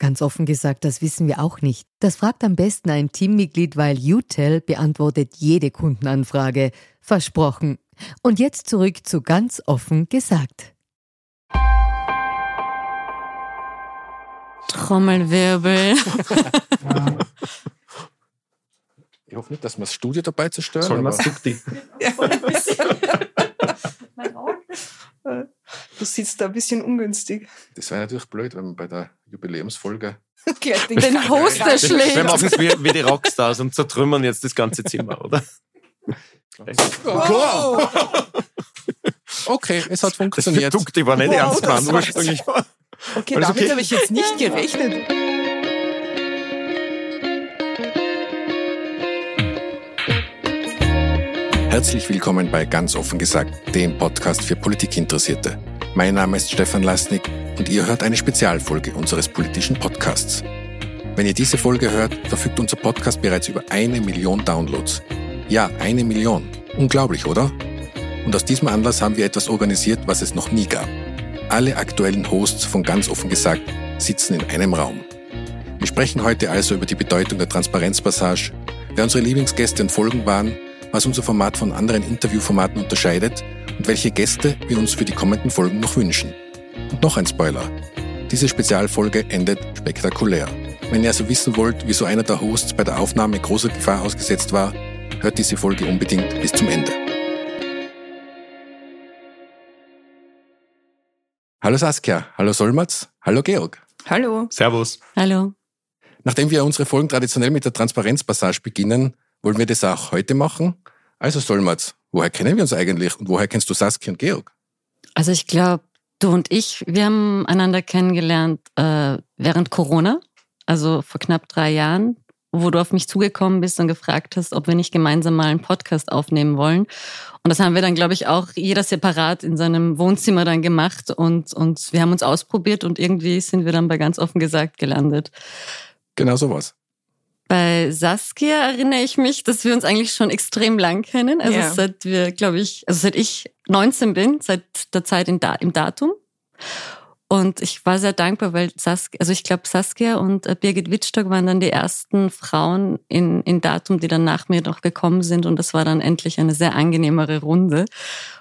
Ganz offen gesagt, das wissen wir auch nicht. Das fragt am besten ein Teammitglied, weil UTEL beantwortet jede Kundenanfrage. Versprochen. Und jetzt zurück zu ganz offen gesagt. Trommelwirbel. Ich hoffe nicht, dass wir das Studio dabei zerstören. Sollen wir aber- Sukti? Du sitzt da ein bisschen ungünstig. Das wäre natürlich blöd, wenn man bei der Jubiläumsfolge. Gleich Den Host Wir erschlägt. machen es wie, wie die Rockstars und zertrümmern jetzt das ganze Zimmer, oder? Okay, es hat Das funktioniert. Sukti war nicht Wow, ernst gemeint ursprünglich. Okay, Alles damit okay? habe ich jetzt nicht gerechnet. Herzlich willkommen bei Ganz offen gesagt, dem Podcast für Politikinteressierte. Mein Name ist Stefan Lasnik und ihr hört eine Spezialfolge unseres politischen Podcasts. Wenn ihr diese Folge hört, verfügt unser Podcast bereits über eine Million Downloads. Ja, eine Million. Unglaublich, oder? Und aus diesem Anlass haben wir etwas organisiert, was es noch nie gab. Alle aktuellen Hosts von Ganz offen gesagt sitzen in einem Raum. Wir sprechen heute also über die Bedeutung der Transparenzpassage, wer unsere Lieblingsgäste und Folgen waren, was unser Format von anderen Interviewformaten unterscheidet und welche Gäste wir uns für die kommenden Folgen noch wünschen. Und noch ein Spoiler. Diese Spezialfolge endet spektakulär. Wenn ihr also wissen wollt, wieso einer der Hosts bei der Aufnahme großer Gefahr ausgesetzt war, hört diese Folge unbedingt bis zum Ende. Hallo Saskia, hallo Solmatz, hallo Georg. Hallo. Servus. Hallo. Nachdem wir unsere Folgen traditionell mit der Transparenzpassage beginnen, wollen wir das auch heute machen. Also Solmatz, woher kennen wir uns eigentlich und woher kennst du Saskia und Georg? Also ich glaube, du und ich, wir haben einander kennengelernt äh, während Corona, also vor knapp drei Jahren, wo du auf mich zugekommen bist und gefragt hast, ob wir nicht gemeinsam mal einen Podcast aufnehmen wollen. Und das haben wir dann, glaube ich, auch jeder separat in seinem Wohnzimmer dann gemacht und, und wir haben uns ausprobiert und irgendwie sind wir dann bei ganz offen gesagt gelandet. Genau sowas. Bei Saskia erinnere ich mich, dass wir uns eigentlich schon extrem lang kennen. Also Ja. seit wir, glaube ich, also seit ich 19 bin, seit der Zeit in da im Datum. Und ich war sehr dankbar, weil Saskia, also ich glaube, Saskia und äh, Birgit Wittstock waren dann die ersten Frauen in, in Datum, die dann nach mir noch gekommen sind. Und das war dann endlich eine sehr angenehmere Runde.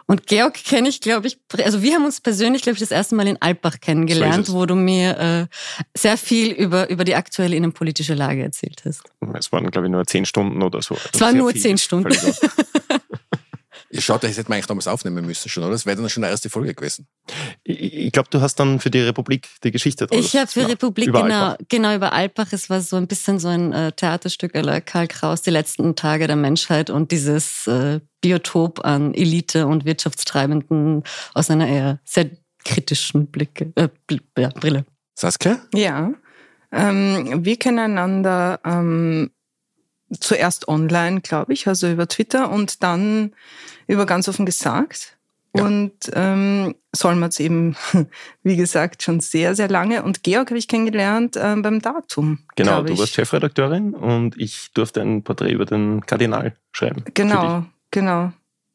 Und Georg kenne ich, glaube ich, also wir haben uns persönlich, glaube ich, das erste Mal in Alpbach kennengelernt, So wo du mir äh, sehr viel über, über die aktuelle innenpolitische Lage erzählt hast. Es waren, glaube ich, nur zehn Stunden oder so. Es waren nur viel. zehn Stunden. Schaut, das hätten wir eigentlich damals aufnehmen müssen schon, oder? Das wäre dann schon eine erste Folge gewesen. Ich, ich glaube, du hast dann für die Republik die Geschichte draus Ich habe für gemacht. Republik Über genau, Alpbach. genau über Alpbach. Es war so ein bisschen so ein äh, Theaterstück aller Karl Kraus, die letzten Tage der Menschheit und dieses äh, Biotop an Elite und Wirtschaftstreibenden aus einer eher sehr kritischen Blicke, äh, ja, Brille. Saskia? Ja. Ähm, wir kennen einander ähm, zuerst online, glaube ich, also über Twitter und dann über ganz offen gesagt. Ja. Und ähm, Solmatz eben, wie gesagt, schon sehr, sehr lange. Und Georg habe ich kennengelernt ähm, beim Datum. Genau, du warst Chefredakteurin und ich durfte ein Porträt über den Kardinal schreiben. Genau, genau.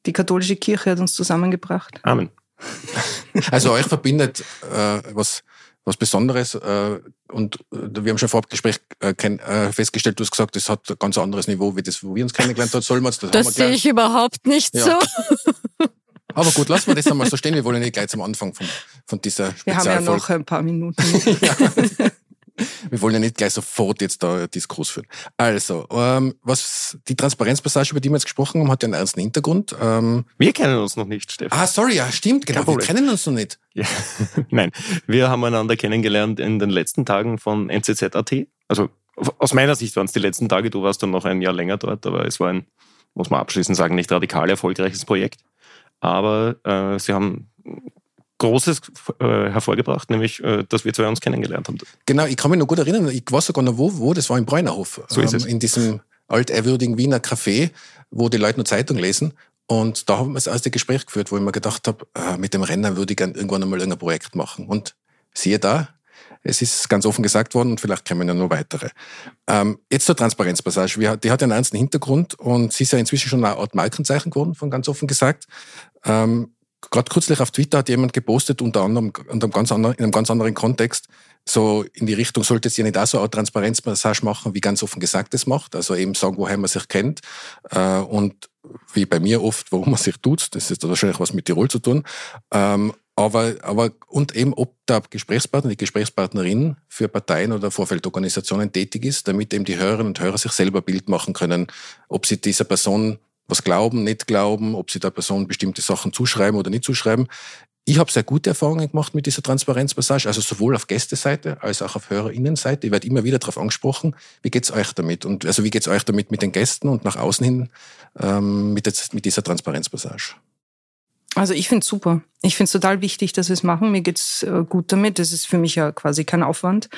Die katholische Kirche hat uns zusammengebracht. Amen. Also euch verbindet äh, was, was Besonderes äh, und äh, wir haben schon vor dem Gespräch äh, kenn, äh, festgestellt, du hast gesagt, das hat ein ganz anderes Niveau, wie das, wo wir uns kennengelernt haben. Das, haben wir Das sehe gleich. ich überhaupt nicht Ja. so. Aber gut, lassen wir das einmal so stehen. Wir wollen ja nicht gleich zum Anfang von, von dieser Wir haben ja Spezialfolge. noch ein paar Minuten. Wir wollen ja nicht gleich sofort jetzt da Diskurs führen. Also, ähm, was die Transparenzpassage, über die wir jetzt gesprochen haben, hat ja einen ernsten Hintergrund. Ähm, wir kennen uns noch nicht, Stefan. Ah, sorry, ja, stimmt, genau. Wir kennen uns noch nicht. Ja. Nein, wir haben einander kennengelernt in den letzten Tagen von NZZ.at. Also aus meiner Sicht waren es die letzten Tage. Du warst dann noch ein Jahr länger dort, aber es war ein, muss man abschließend sagen, nicht radikal erfolgreiches Projekt. Aber äh, sie haben Großes äh, hervorgebracht, nämlich, äh, dass wir zwei uns kennengelernt haben. Genau, ich kann mich noch gut erinnern, ich weiß sogar noch wo, wo das war im Bräunerhof. So ist ähm, es. In diesem altehrwürdigen Wiener Café, wo die Leute nur Zeitung lesen. Und da haben wir das erste Gespräch geführt, wo ich mir gedacht habe, äh, mit dem Renner würde ich gerne irgendwann einmal irgendein Projekt machen. Und siehe da, es ist ganz offen gesagt worden und vielleicht kommen ja noch weitere. Ähm, jetzt zur Transparenzpassage. Die hat einen ernsten Hintergrund und sie ist ja inzwischen schon eine Art Markenzeichen geworden, von ganz offen gesagt. Ähm, Gerade kürzlich auf Twitter hat jemand gepostet, unter anderem unter einem ganz anderen, in einem ganz anderen Kontext, so in die Richtung, sollte es ja nicht auch so eine Transparenzpassage machen, wie ganz offen gesagt es macht. Also eben sagen, woher man sich kennt. Äh, und wie bei mir oft, warum man sich tut. Das ist wahrscheinlich was mit Tirol zu tun. Ähm, aber, aber, und eben, ob der Gesprächspartner, die Gesprächspartnerin für Parteien oder Vorfeldorganisationen tätig ist, damit eben die Hörerinnen und Hörer sich selber Bild machen können, ob sie dieser Person was glauben, nicht glauben, ob sie der Person bestimmte Sachen zuschreiben oder nicht zuschreiben. Ich habe sehr gute Erfahrungen gemacht mit dieser Transparenzpassage, also sowohl auf Gästeseite als auch auf Hörerinnenseite. Ich werde immer wieder darauf angesprochen, wie geht's euch damit? Und also wie geht's euch damit mit den Gästen und nach außen hin ähm, mit, jetzt, mit dieser Transparenzpassage? Also ich finde es super. Ich finde es total wichtig, dass wir es machen. Mir geht's äh, gut damit. Das ist für mich ja quasi kein Aufwand.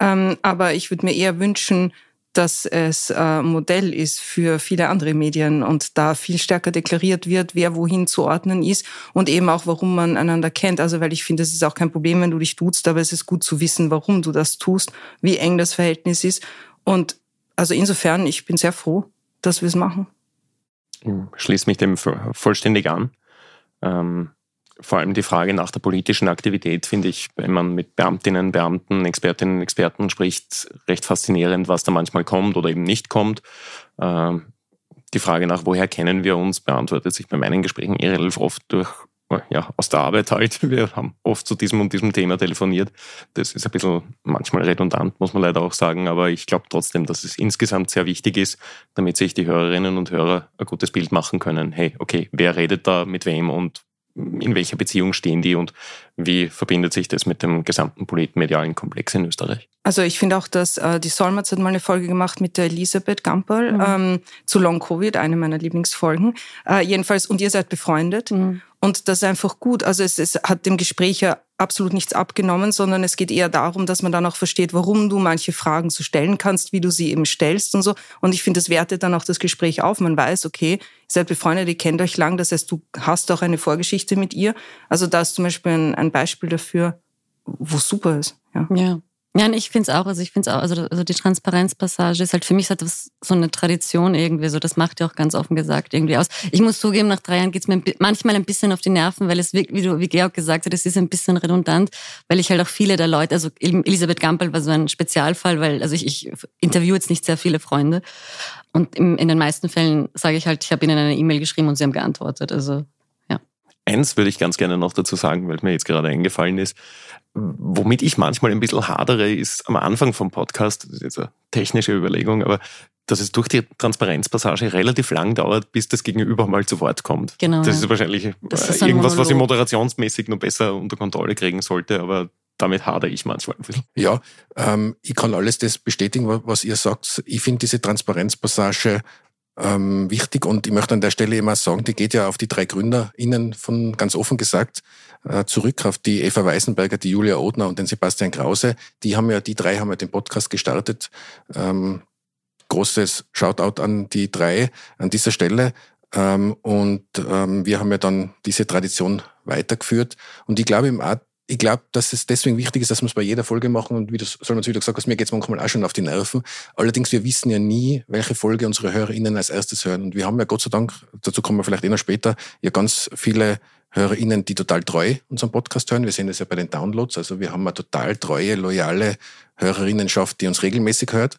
Ähm, aber ich würde mir eher wünschen, dass es äh, Modell ist für viele andere Medien und da viel stärker deklariert wird, wer wohin zu ordnen ist und eben auch, warum man einander kennt. Also, weil ich finde, es ist auch kein Problem, wenn du dich duzt, aber es ist gut zu wissen, warum du das tust, wie eng das Verhältnis ist. Und also insofern, ich bin sehr froh, dass wir es machen. Ich schließe mich dem vollständig an. Ähm vor allem die Frage nach der politischen Aktivität finde ich, wenn man mit Beamtinnen, Beamten, Expertinnen und Experten spricht, recht faszinierend, was da manchmal kommt oder eben nicht kommt. Ähm, die Frage nach, woher kennen wir uns, beantwortet sich bei meinen Gesprächen relativ oft durch, ja, aus der Arbeit halt. Wir haben oft zu diesem und diesem Thema telefoniert. Das ist ein bisschen manchmal redundant, muss man leider auch sagen, aber ich glaube trotzdem, dass es insgesamt sehr wichtig ist, damit sich die Hörerinnen und Hörer ein gutes Bild machen können. Hey, okay, wer redet da mit wem und in welcher Beziehung stehen die und wie verbindet sich das mit dem gesamten politmedialen Komplex in Österreich? Also ich finde auch, dass äh, die Solmerz hat mal eine Folge gemacht mit der Elisabeth Gamperl mhm. ähm, zu Long Covid, eine meiner Lieblingsfolgen. Äh, jedenfalls, und ihr seid befreundet. Mhm. Und das ist einfach gut. Also es, es hat dem Gespräch ja absolut nichts abgenommen, sondern es geht eher darum, dass man dann auch versteht, warum du manche Fragen so stellen kannst, wie du sie eben stellst und so. Und ich finde, das wertet dann auch das Gespräch auf. Man weiß, okay, ihr seid befreundet, ihr kennt euch lang, das heißt, du hast auch eine Vorgeschichte mit ihr. Also da ist zum Beispiel ein, ein Beispiel dafür, wo super ist. Ja. ja. Ja, ich finde es auch. Also ich finde es auch, also, also die Transparenzpassage ist halt für mich so, so eine Tradition irgendwie. So, das macht ja auch ganz offen gesagt irgendwie aus. Ich muss zugeben, nach drei Jahren geht's mir manchmal ein bisschen auf die Nerven, weil es, wie, du, wie Georg gesagt hat, es ist ein bisschen redundant, weil ich halt auch viele der Leute, also Elisabeth Gampel war so ein Spezialfall, weil, also ich, ich interviewe jetzt nicht sehr viele Freunde. Und im, in den meisten Fällen sage ich halt, ich habe ihnen eine E-Mail geschrieben und sie haben geantwortet. Also Eins würde ich ganz gerne noch dazu sagen, weil mir jetzt gerade eingefallen ist. Womit ich manchmal ein bisschen hadere, ist am Anfang vom Podcast, das ist jetzt eine technische Überlegung, aber dass es durch die Transparenzpassage relativ lang dauert, bis das Gegenüber mal zu Wort kommt. Genau. Das ist wahrscheinlich ist irgendwas, was ich moderationsmäßig noch besser unter Kontrolle kriegen sollte, aber damit hadere ich manchmal ein bisschen. Ja, ähm, ich kann alles das bestätigen, was ihr sagt. Ich finde diese Transparenzpassage ähm, wichtig und ich möchte an der Stelle immer sagen, die geht ja auf die drei GründerInnen von ganz offen gesagt äh, zurück, auf die Eva Weisenberger, die Julia Odner und den Sebastian Krause. Die haben ja, die drei haben ja den Podcast gestartet. Ähm, großes Shoutout an die drei an dieser Stelle. Ähm, und ähm, wir haben ja dann diese Tradition weitergeführt. Und ich glaube, im Art ich glaube, dass es deswegen wichtig ist, dass wir es bei jeder Folge machen und wie du Solmans wieder gesagt hast, mir geht es manchmal auch schon auf die Nerven. Allerdings, wir wissen ja nie, welche Folge unsere HörerInnen als erstes hören. Und wir haben ja Gott sei Dank, dazu kommen wir vielleicht eh noch später, ja ganz viele HörerInnen, die total treu unseren Podcast hören. Wir sehen das ja bei den Downloads. Also wir haben eine total treue, loyale Hörerinnenschaft, die uns regelmäßig hört.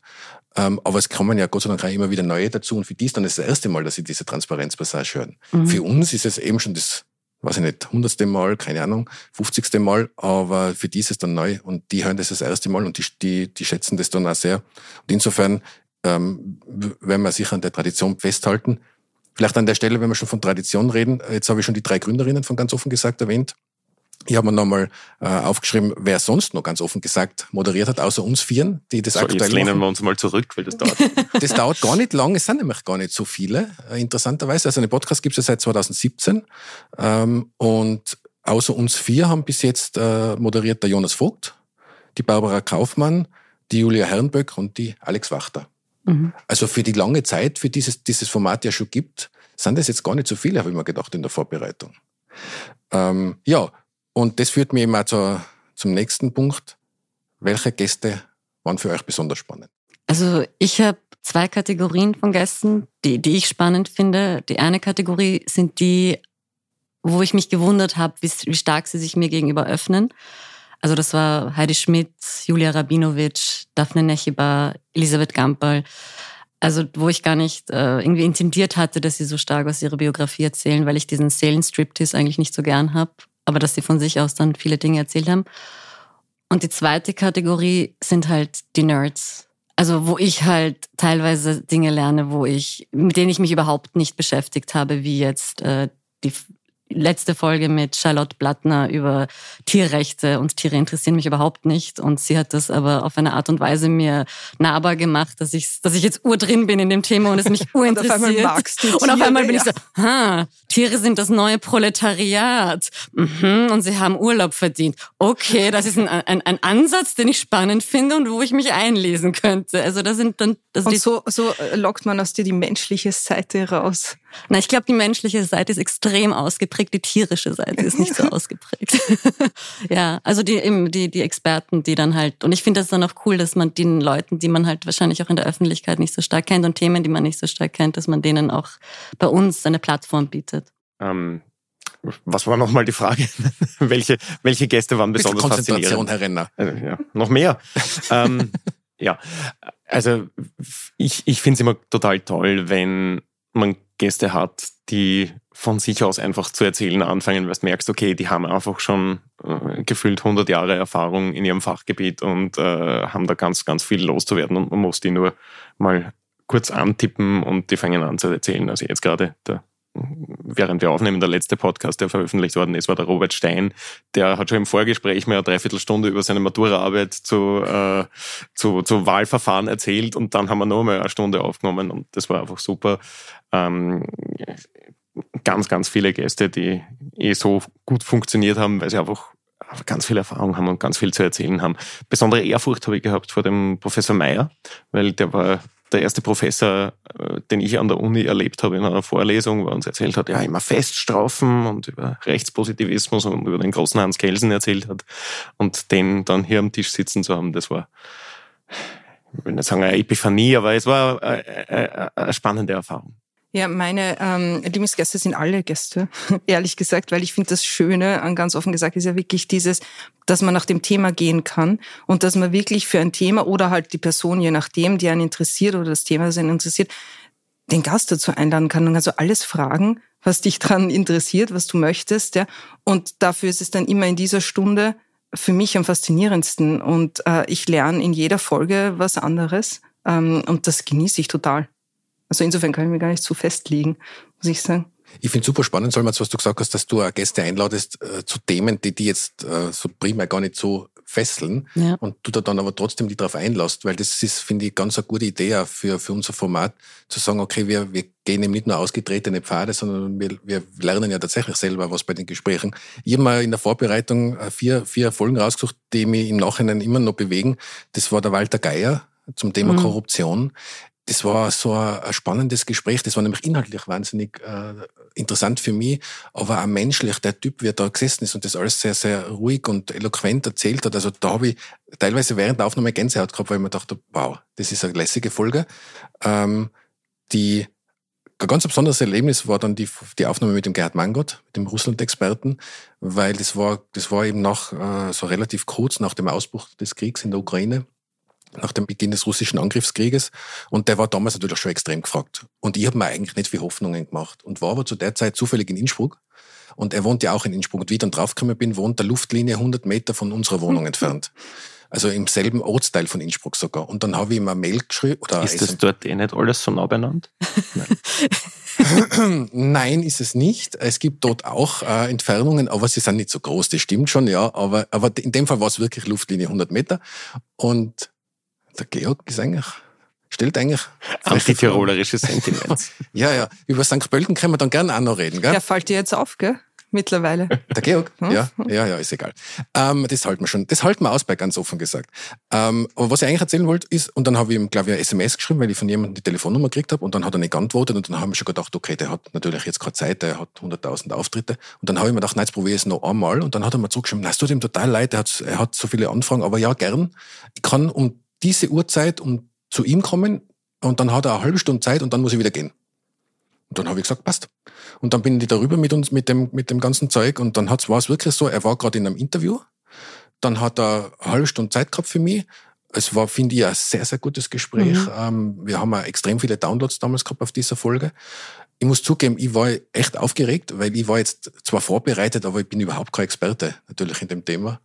Ähm, aber es kommen ja Gott sei Dank auch immer wieder neue dazu. Und für die ist dann das erste Mal, dass sie diese Transparenzpassage hören. Mhm. Für uns ist es eben schon das weiß ich nicht, hundertste Mal, keine Ahnung, 50. Mal, aber für die ist es dann neu und die hören das das erste Mal und die, die, die schätzen das dann auch sehr. Und insofern ähm, werden wir sicher an der Tradition festhalten. Vielleicht an der Stelle, wenn wir schon von Tradition reden, jetzt habe ich schon die drei Gründerinnen von ganz offen gesagt erwähnt. Ich habe mir nochmal äh, aufgeschrieben, wer sonst noch ganz offen gesagt moderiert hat, außer uns Vieren, die das so, aktuell jetzt lehnen machen. wir uns mal zurück, weil das dauert. das dauert gar nicht lang, es sind nämlich gar nicht so viele, äh, interessanterweise. Also einen Podcast gibt es ja seit 2017 ähm, und außer uns vier haben bis jetzt äh, moderiert der Jonas Vogt, die Barbara Kaufmann, die Julia Herrenböck und die Alex Wachter. Mhm. Also für die lange Zeit, für dieses, dieses Format ja schon gibt, sind das jetzt gar nicht so viele, habe ich mir gedacht in der Vorbereitung. Ähm, ja, und das führt mich eben auch zu, zum nächsten Punkt. Welche Gäste waren für euch besonders spannend? Also ich habe zwei Kategorien von Gästen, die, die ich spannend finde. Die eine Kategorie sind die, wo ich mich gewundert habe, wie, wie stark sie sich mir gegenüber öffnen. Also das war Heidi Schmidt, Julia Rabinovic, Daphne Nechiba, Elisabeth Gamperl. Also wo ich gar nicht äh, irgendwie intendiert hatte, dass sie so stark aus ihrer Biografie erzählen, weil ich diesen Seelenstriptease eigentlich nicht so gern habe aber dass sie von sich aus dann viele Dinge erzählt haben. Und die zweite Kategorie sind halt die Nerds. Also wo ich halt teilweise Dinge lerne, wo ich, mit denen ich mich überhaupt nicht beschäftigt habe, wie jetzt äh, die letzte Folge mit Charlotte Blattner über Tierrechte und Tiere interessieren mich überhaupt nicht. Und sie hat das aber auf eine Art und Weise mir nahbar gemacht, dass ich, dass ich jetzt ur drin bin in dem Thema und es mich urinteressiert. und auf einmal magst du Und auf einmal bin ja. ich so, ha, Tiere sind das neue Proletariat. Mhm, und sie haben Urlaub verdient. Okay, das ist ein, ein, ein Ansatz, den ich spannend finde und wo ich mich einlesen könnte. Also da sind dann... Also und so, so lockt man aus dir die menschliche Seite raus. Na, ich glaube, die menschliche Seite ist extrem ausgeprägt, die tierische Seite ist nicht so ausgeprägt. ja, also die, eben die, die Experten, die dann halt, und ich finde das dann auch cool, dass man den Leuten, die man halt wahrscheinlich auch in der Öffentlichkeit nicht so stark kennt und Themen, die man nicht so stark kennt, dass man denen auch bei uns eine Plattform bietet. Ähm, was war nochmal die Frage? welche, welche Gäste waren besonders Konzentration, faszinierend? Herr Renner. Äh, ja, noch mehr. ähm, ja, also ich, ich finde es immer total toll, wenn man Gäste hat, die von sich aus einfach zu erzählen anfangen, weil du merkst, okay, die haben einfach schon äh, gefühlt 100 Jahre Erfahrung in ihrem Fachgebiet und äh, haben da ganz, ganz viel loszuwerden und man muss die nur mal kurz antippen und die fangen an zu erzählen. Also jetzt gerade der während wir aufnehmen, der letzte Podcast, der veröffentlicht worden ist, war der Robert Stein. Der hat schon im Vorgespräch mir eine Dreiviertelstunde über seine Maturaarbeit zu, äh, zu, zu Wahlverfahren erzählt und dann haben wir noch mal eine Stunde aufgenommen und das war einfach super. Ähm, ganz, ganz viele Gäste, die eh so gut funktioniert haben, weil sie einfach ganz viel Erfahrung haben und ganz viel zu erzählen haben. Besondere Ehrfurcht habe ich gehabt vor dem Professor Meyer, weil der war der erste Professor, den ich an der Uni erlebt habe in einer Vorlesung, wo er uns erzählt hat, ja, immer Feststrafen und über Rechtspositivismus und über den großen Hans Kelsen erzählt hat. Und den dann hier am Tisch sitzen zu haben, das war, ich will nicht sagen eine Epiphanie, aber es war eine, eine, eine spannende Erfahrung. Ja, meine ähm, Lieblingsgäste sind alle Gäste, ehrlich gesagt, weil ich finde das Schöne, an ganz offen gesagt, ist ja wirklich dieses, dass man nach dem Thema gehen kann und dass man wirklich für ein Thema oder halt die Person, je nachdem, die einen interessiert oder das Thema, das einen interessiert, den Gast dazu einladen kann und also alles fragen, was dich dran interessiert, was du möchtest, ja. Und dafür ist es dann immer in dieser Stunde für mich am faszinierendsten und äh, ich lerne in jeder Folge was anderes ähm, und das genieße ich total. Also insofern kann ich mir gar nicht zu festlegen, muss ich sagen. Ich finde super spannend, Solmaz, was du gesagt hast, dass du Gäste einladest äh, zu Themen, die die jetzt äh, so primär gar nicht so fesseln ja. und du da dann aber trotzdem die drauf einlässt, weil das ist, finde ich, ganz eine gute Idee auch für, für unser Format, zu sagen, okay, wir, wir gehen eben nicht nur ausgetretene Pfade, sondern wir, wir lernen ja tatsächlich selber was bei den Gesprächen. Ich habe mal in der Vorbereitung äh, vier, vier Folgen rausgesucht, die mich im Nachhinein immer noch bewegen. Das war der Walter Geier zum Thema mhm. Korruption das war so ein, spannendes Gespräch. Das war nämlich inhaltlich wahnsinnig äh, interessant für mich, aber auch menschlich. Der Typ, wie er da gesessen ist und das alles sehr, sehr ruhig und eloquent erzählt hat. Also da habe ich teilweise während der Aufnahme Gänsehaut gehabt, weil ich mir dachte, wow, das ist eine lässige Folge. Ähm, die ein ganz besonderes Erlebnis war dann die, die Aufnahme mit dem Gerhard Mangott, mit dem Russland-Experten, weil das war, das war eben nach, äh, so relativ kurz nach dem Ausbruch des Kriegs in der Ukraine. Nach dem Beginn des russischen Angriffskrieges. Und der war damals natürlich schon extrem gefragt. Und ich habe mir eigentlich nicht viel Hoffnungen gemacht und war aber zu der Zeit zufällig in Innsbruck. Und er wohnt ja auch in Innsbruck. Und wie ich dann draufgekommen bin, wohnt der Luftlinie 100 Meter von unserer Wohnung entfernt. Also im selben Ortsteil von Innsbruck sogar. Und dann habe ich ihm eine Mail geschrieben. Oder ist das dort eh nicht alles so nah beieinander? Nein. Nein, ist es nicht. Es gibt dort auch äh, Entfernungen, aber sie sind nicht so groß. Das stimmt schon, ja. Aber, aber in dem Fall war es wirklich Luftlinie 100 Meter. Und der Georg ist eigentlich stellt eigentlich antitirolerische Sentiments. ja, ja. Über St. Pölten können wir dann gerne auch noch reden, gell? Ja, fällt dir jetzt auf, gell? Mittlerweile. Der Georg? Hm? Ja, ja, ja, ist egal. Ähm, das halten wir schon. Das halten wir aus bei ganz offen gesagt. Ähm, aber was ich eigentlich erzählen wollte, ist, und dann habe ich ihm, glaube ich, eine SMS geschrieben, weil ich von jemandem die Telefonnummer gekriegt habe, und dann hat er nicht geantwortet, und dann haben wir schon gedacht, okay, der hat natürlich jetzt keine Zeit, der hat 100.000 Auftritte. Und dann habe ich mir gedacht, nein, jetzt probiere ich es noch einmal, und dann hat er mir zurückgeschrieben, nein, es tut ihm total leid, er hat, er hat so viele Anfragen, aber ja, gern. Ich kann um diese Uhrzeit um zu ihm kommen, und dann hat er eine halbe Stunde Zeit, und dann muss ich wieder gehen. Und dann habe ich gesagt, passt. Und dann bin ich darüber mit uns, mit dem, mit dem ganzen Zeug. Und dann war es wirklich so, er war gerade in einem Interview. Dann hat er eine halbe Stunde Zeit gehabt für mich. Es war, finde ich, ein sehr, sehr gutes Gespräch. Mhm. Ähm, wir haben auch extrem viele Downloads damals gehabt auf dieser Folge. Ich muss zugeben, ich war echt aufgeregt, weil ich war jetzt zwar vorbereitet, aber ich bin überhaupt kein Experte natürlich in dem Thema.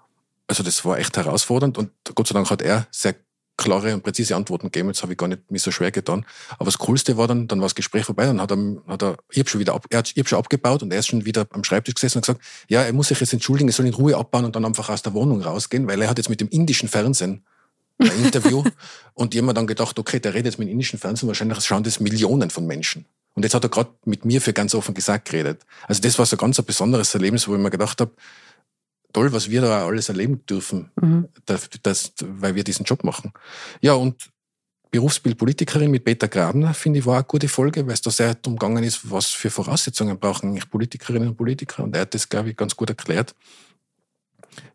Also das war echt herausfordernd und Gott sei Dank hat er sehr klare und präzise Antworten gegeben. Jetzt habe ich gar nicht mir so schwer getan. Aber das Coolste war dann, dann war das Gespräch vorbei, dann hat er, hat er ich habe schon wieder ab, er hat, ich hab schon abgebaut und er ist schon wieder am Schreibtisch gesessen und gesagt, ja, er muss sich jetzt entschuldigen, er soll in Ruhe abbauen und dann einfach aus der Wohnung rausgehen, weil er hat jetzt mit dem indischen Fernsehen ein Interview und haben dann gedacht, okay, der redet jetzt mit dem indischen Fernsehen, wahrscheinlich schauen das Millionen von Menschen. Und jetzt hat er gerade mit mir für ganz offen gesagt geredet. Also das war so ganz ein besonderes Erlebnis, wo ich mir gedacht habe, toll, was wir da alles erleben dürfen, mhm. das, das, weil wir diesen Job machen. Ja, und Berufsbild Politikerin mit Peter Grabner, finde ich, war eine gute Folge, weil es da sehr darum gegangen ist, was für Voraussetzungen brauchen eigentlich Politikerinnen und Politiker. Und er hat das, glaube ich, ganz gut erklärt.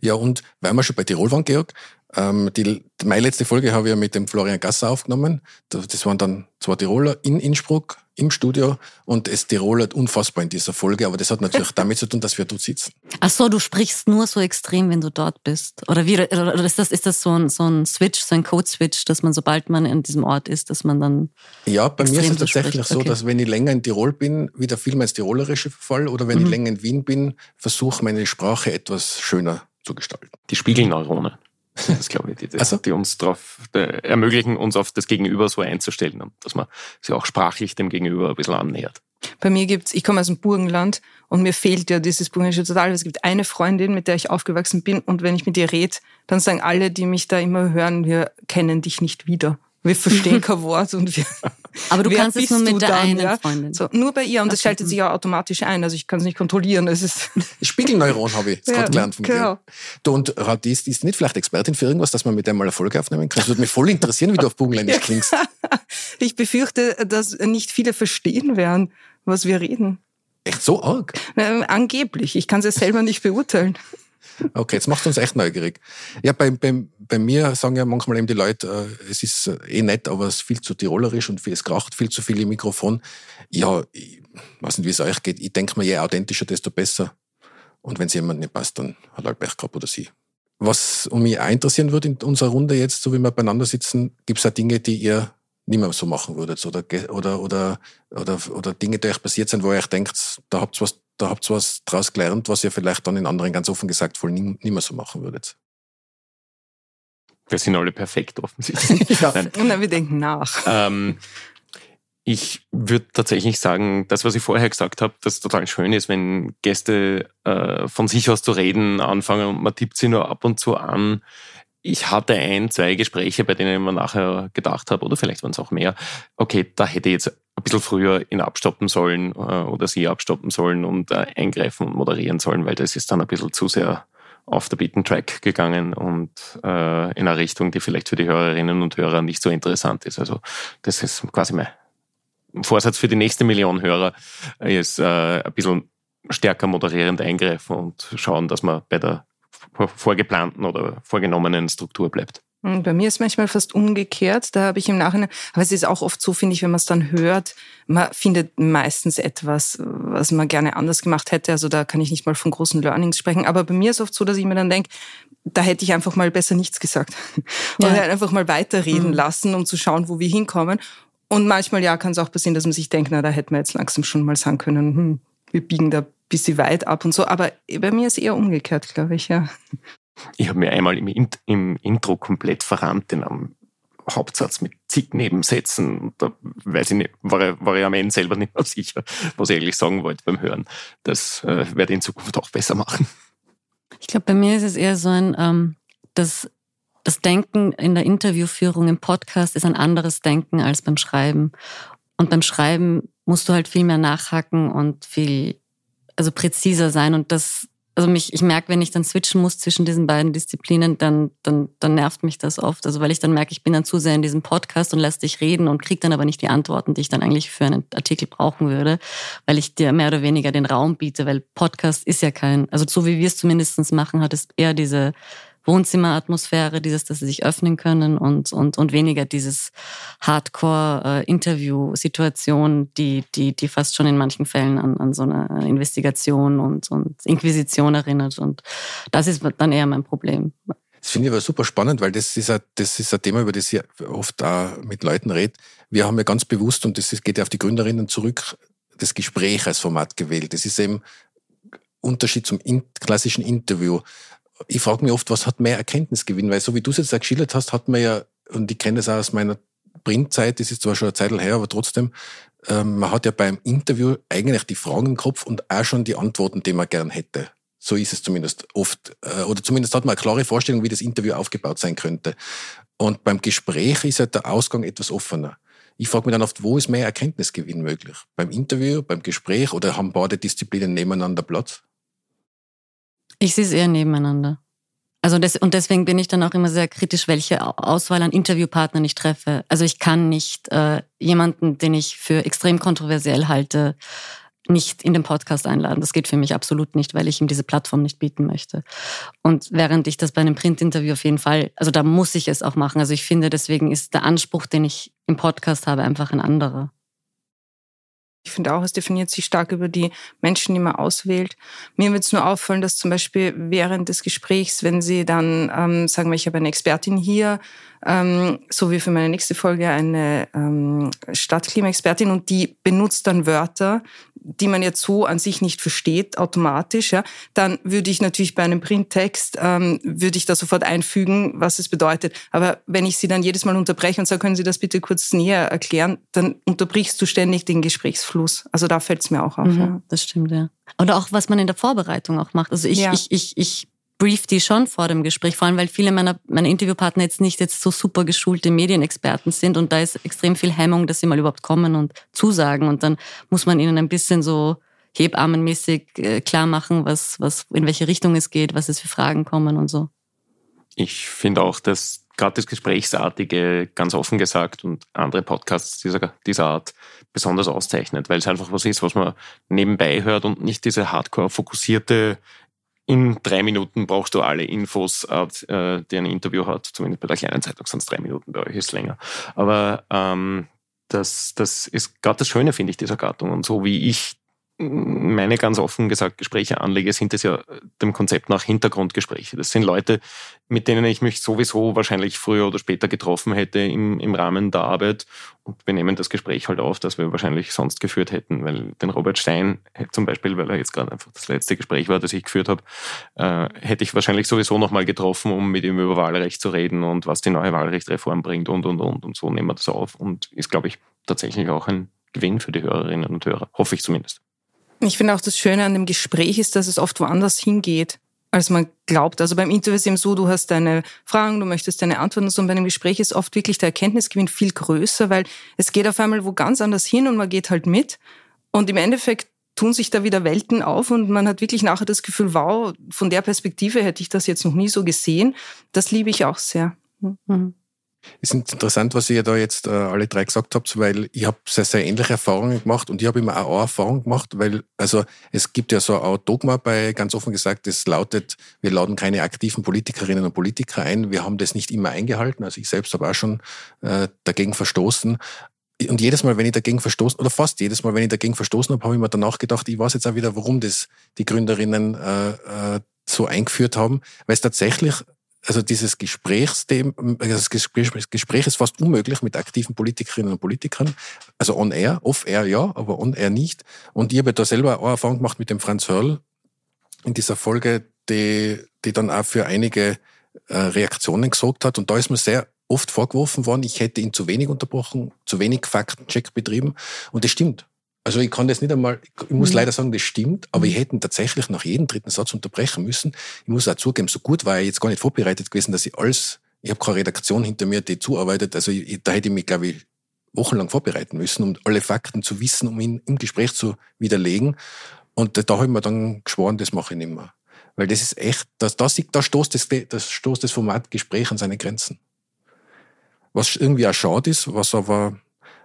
Ja, und weil wir schon bei Tirol waren, Georg, ähm, die, meine letzte Folge habe ich ja mit dem Florian Gasser aufgenommen. Das waren dann zwei Tiroler in Innsbruck im Studio und es tirolert unfassbar in dieser Folge, aber das hat natürlich damit zu tun, dass wir dort sitzen. Ach so, du sprichst nur so extrem, wenn du dort bist. Oder wie oder ist das ist das so ein so ein Switch, so ein Code Switch, dass man sobald man in diesem Ort ist, dass man dann Ja, bei mir ist es tatsächlich so, okay. dass wenn ich länger in Tirol bin, wieder viel mehr ins tirolerische Fall oder wenn mhm. ich länger in Wien bin, versuche meine Sprache etwas schöner zu gestalten. Die Spiegelneurone. Das glaube ich, die, die, also? die uns darauf ermöglichen, uns auf das Gegenüber so einzustellen und dass man sich auch sprachlich dem Gegenüber ein bisschen annähert. Bei mir gibt's, ich komme aus dem Burgenland und mir fehlt ja dieses Burgenländische total. Es gibt eine Freundin, mit der ich aufgewachsen bin und wenn ich mit ihr rede, dann sagen alle, die mich da immer hören, wir kennen dich nicht wieder. Wir verstehen kein Wort und wir. Aber du kannst es nur mit der dann, einen ja? Freundin. So, nur bei ihr und das schaltet sich ja automatisch ein. Also ich kann es nicht kontrollieren. Es ist Spiegelneuron habe ich jetzt ja, gerade gelernt von genau. dir. Du, und die ist, nicht vielleicht Expertin für irgendwas, dass man mit der mal Erfolge aufnehmen kann. Das würde mich voll interessieren, wie du auf Burgenländisch klingst. ich befürchte, dass nicht viele verstehen werden, was wir reden. Echt so arg? Na, angeblich. Ich kann es ja selber nicht beurteilen. Okay, jetzt macht uns echt neugierig. Ja, bei, bei, bei mir sagen ja manchmal eben die Leute, äh, es ist äh, eh nett, aber es ist viel zu tirolerisch und es kracht viel zu viel im Mikrofon. Ja, ich weiß nicht, wie es euch geht. Ich denke mir, je authentischer, desto besser. Und wenn es jemand nicht passt, dann hat halt Pech gehabt oder sie. Was mich auch interessieren würde in unserer Runde jetzt, so wie wir beieinander sitzen, gibt es auch Dinge, die ihr nicht mehr so machen würdet oder, oder, oder, oder, oder Dinge, die euch passiert sind, wo ihr euch denkt, da habt ihr was da habt ihr was draus gelernt, was ihr vielleicht dann in anderen ganz offen gesagt voll nie, nie mehr so machen würdet. Wir sind alle perfekt offensichtlich. ja. Nein. wir denken nach. Ähm, ich würde tatsächlich sagen, das, was ich vorher gesagt habe, dass es total schön ist, wenn Gäste äh, von sich aus zu reden anfangen und man tippt sie nur ab und zu an. Ich hatte ein, zwei Gespräche, bei denen ich mir nachher gedacht habe, oder vielleicht waren es auch mehr, okay, da hätte ich jetzt ein bisschen früher ihn abstoppen sollen äh, oder sie abstoppen sollen und äh, eingreifen und moderieren sollen, weil das ist dann ein bisschen zu sehr auf der Beaten Track gegangen und äh, in eine Richtung, die vielleicht für die Hörerinnen und Hörer nicht so interessant ist. Also das ist quasi mein Vorsatz für die nächste Million Hörer, ist äh, ein bisschen stärker moderierend eingreifen und schauen, dass man bei der vorgeplanten oder vorgenommenen Struktur bleibt. Hm, bei mir ist manchmal fast umgekehrt. Da habe ich im Nachhinein, aber es ist auch oft so, finde ich, wenn man es dann hört, man findet meistens etwas, was man gerne anders gemacht hätte. Also da kann ich nicht mal von großen Learnings sprechen. Aber bei mir ist oft so, dass ich mir dann denke, da hätte ich einfach mal besser nichts gesagt. Ja. Oder einfach mal weiterreden mhm. lassen, um zu schauen, wo wir hinkommen. Und manchmal, ja, kann es auch passieren, dass man sich denkt, na, da hätten wir jetzt langsam schon mal sagen können, hm, wir biegen da bisschen weit ab und so. Aber bei mir ist eher umgekehrt, glaube ich, ja. Ich habe mir einmal im, im, Intro komplett verrannt in einem Hauptsatz mit zig Nebensätzen. Da weiß ich nicht, war, war ich am Ende selber nicht mehr sicher, was ich eigentlich sagen wollte beim Hören. Das äh, werde ich in Zukunft auch besser machen. Ich glaube, bei mir ist es eher so ein, ähm, das, das Denken in der Interviewführung im Podcast ist ein anderes Denken als beim Schreiben. Und beim Schreiben musst du halt viel mehr nachhaken und viel, also präziser sein. Und das, also mich, ich merke, wenn ich dann switchen muss zwischen diesen beiden Disziplinen, dann, dann, dann nervt mich das oft. Also weil ich dann merke, ich bin dann zu sehr in diesem Podcast und lass dich reden und krieg dann aber nicht die Antworten, die ich dann eigentlich für einen Artikel brauchen würde, weil ich dir mehr oder weniger den Raum biete, weil Podcast ist ja kein, also so wie wir es zumindest machen, hat es eher diese Wohnzimmeratmosphäre, dieses, dass sie sich öffnen können und, und, und weniger dieses Hardcore-Interview-Situation, die, die, die fast schon in manchen Fällen an, an so eine Investigation und, und Inquisition erinnert. Und das ist dann eher mein Problem. Das finde ich aber super spannend, weil das ist, ein, das ist ein Thema, über das ich oft auch mit Leuten rede. Wir haben ja ganz bewusst, und das geht ja auf die Gründerinnen zurück, das Gespräch als Format gewählt. Das ist eben Unterschied zum klassischen Interview ich frage mich oft, was hat mehr Erkenntnisgewinn? Weil so wie du es jetzt auch geschildert hast, hat man ja, und ich kenne das auch aus meiner Printzeit, das ist zwar schon eine Zeit her, aber trotzdem, ähm, man hat ja beim Interview eigentlich die Fragen im Kopf und auch schon die Antworten, die man gern hätte. So ist es zumindest oft. Äh, oder zumindest hat man eine klare Vorstellung, wie das Interview aufgebaut sein könnte. Und beim Gespräch ist ja der Ausgang etwas offener. Ich frage mich dann oft, wo ist mehr Erkenntnisgewinn möglich? Beim Interview, beim Gespräch oder haben beide Disziplinen nebeneinander Platz? Ich sehe es eher nebeneinander. Also das, und deswegen bin ich dann auch immer sehr kritisch, welche Auswahl an Interviewpartnern ich treffe. Also ich kann nicht äh, jemanden, den ich für extrem kontroversiell halte, nicht in den Podcast einladen. Das geht für mich absolut nicht, weil ich ihm diese Plattform nicht bieten möchte. Und während ich das bei einem Printinterview auf jeden Fall, also da muss ich es auch machen. Also ich finde, deswegen ist der Anspruch, den ich im Podcast habe, einfach ein anderer. Ich finde auch, es definiert sich stark über die Menschen, die man auswählt. Mir wird es nur auffallen, dass zum Beispiel während des Gesprächs, wenn Sie dann ähm, sagen wir, ich habe eine Expertin hier, ähm, so wie für meine nächste Folge eine ähm, Stadtklimaexpertin und die benutzt dann Wörter, die man jetzt so an sich nicht versteht, automatisch, ja, dann würde ich natürlich bei einem Printtext, ähm, würde ich da sofort einfügen, was es bedeutet. Aber wenn ich sie dann jedes Mal unterbreche und sage, können Sie das bitte kurz näher erklären, dann unterbrichst du ständig den Gesprächsfluss. Also da fällt es mir auch auf. Mhm, ja. Das stimmt, ja. Oder auch, was man in der Vorbereitung auch macht. Also ich, ja. ich, ich, ich brief die schon vor dem Gespräch, vor allem weil viele meiner, meiner Interviewpartner jetzt nicht jetzt so super geschulte Medienexperten sind und da ist extrem viel Hemmung, dass sie mal überhaupt kommen und zusagen und dann muss man ihnen ein bisschen so hebammenmäßig äh, klar machen, was, was, in welche Richtung es geht, was es für Fragen kommen und so. Ich finde auch, dass gerade das Gesprächsartige, ganz offen gesagt, und andere Podcasts dieser, dieser Art besonders auszeichnet, weil es einfach was ist, was man nebenbei hört und nicht diese hardcore fokussierte in drei Minuten brauchst du alle Infos, äh, die ein Interview hat. Zumindest bei der kleinen Zeitung sind es drei Minuten, bei euch ist es länger. Aber ähm, das, das ist gerade das Schöne, finde ich, dieser Gattung. Und so wie ich meine ganz offen gesagt Gespräche anlege, sind es ja dem Konzept nach Hintergrundgespräche. Das sind Leute, mit denen ich mich sowieso wahrscheinlich früher oder später getroffen hätte im, im Rahmen der Arbeit. Und wir nehmen das Gespräch halt auf, das wir wahrscheinlich sonst geführt hätten, weil den Robert Stein zum Beispiel, weil er jetzt gerade einfach das letzte Gespräch war, das ich geführt habe, äh, hätte ich wahrscheinlich sowieso nochmal getroffen, um mit ihm über Wahlrecht zu reden und was die neue Wahlrechtreform bringt und, und, und. Und so nehmen wir das auf und ist, glaube ich, tatsächlich auch ein Gewinn für die Hörerinnen und Hörer. Hoffe ich zumindest. Ich finde auch das Schöne an dem Gespräch ist, dass es oft woanders hingeht, als man glaubt. Also beim Interview ist es eben so, du hast deine Fragen, du möchtest deine Antworten und so. Und bei einem Gespräch ist oft wirklich der Erkenntnisgewinn viel größer, weil es geht auf einmal wo ganz anders hin und man geht halt mit. Und im Endeffekt tun sich da wieder Welten auf und man hat wirklich nachher das Gefühl, wow, von der Perspektive hätte ich das jetzt noch nie so gesehen. Das liebe ich auch sehr. Mhm. Es ist interessant, was ihr da jetzt äh, alle drei gesagt habt, weil ich habe sehr, sehr ähnliche Erfahrungen gemacht und ich habe immer auch eine Erfahrung gemacht, weil also es gibt ja so ein Dogma bei, ganz offen gesagt, es lautet, wir laden keine aktiven Politikerinnen und Politiker ein. Wir haben das nicht immer eingehalten. Also ich selbst habe auch schon äh, dagegen verstoßen. Und jedes Mal, wenn ich dagegen verstoßen, oder fast jedes Mal, wenn ich dagegen verstoßen habe, habe ich mir danach gedacht, ich weiß jetzt auch wieder, warum das die Gründerinnen äh, äh, so eingeführt haben, weil es tatsächlich also dieses Gesprächsthema, das Gespräch, das Gespräch ist fast unmöglich mit aktiven Politikerinnen und Politikern. Also on air, off air ja, aber on air nicht. Und ich habe da selber auch Erfahrung gemacht mit dem Franz Hörl in dieser Folge, die, die dann auch für einige äh, Reaktionen gesorgt hat. Und da ist mir sehr oft vorgeworfen worden, ich hätte ihn zu wenig unterbrochen, zu wenig Faktencheck betrieben. Und das stimmt. Also ich kann das nicht einmal, ich muss mhm. leider sagen, das stimmt, aber ich hätte ihn tatsächlich nach jedem dritten Satz unterbrechen müssen. Ich muss auch zugeben, so gut war ich jetzt gar nicht vorbereitet gewesen, dass ich alles, ich habe keine Redaktion hinter mir, die zuarbeitet, also ich, da hätte ich mich, glaube ich, wochenlang vorbereiten müssen, um alle Fakten zu wissen, um ihn im Gespräch zu widerlegen. Und da habe ich mir dann geschworen, das mache ich nicht mehr. Weil das ist echt, das, das, da stoßt das, das stoßt das Format Gespräch an seine Grenzen. Was irgendwie auch schade ist, was aber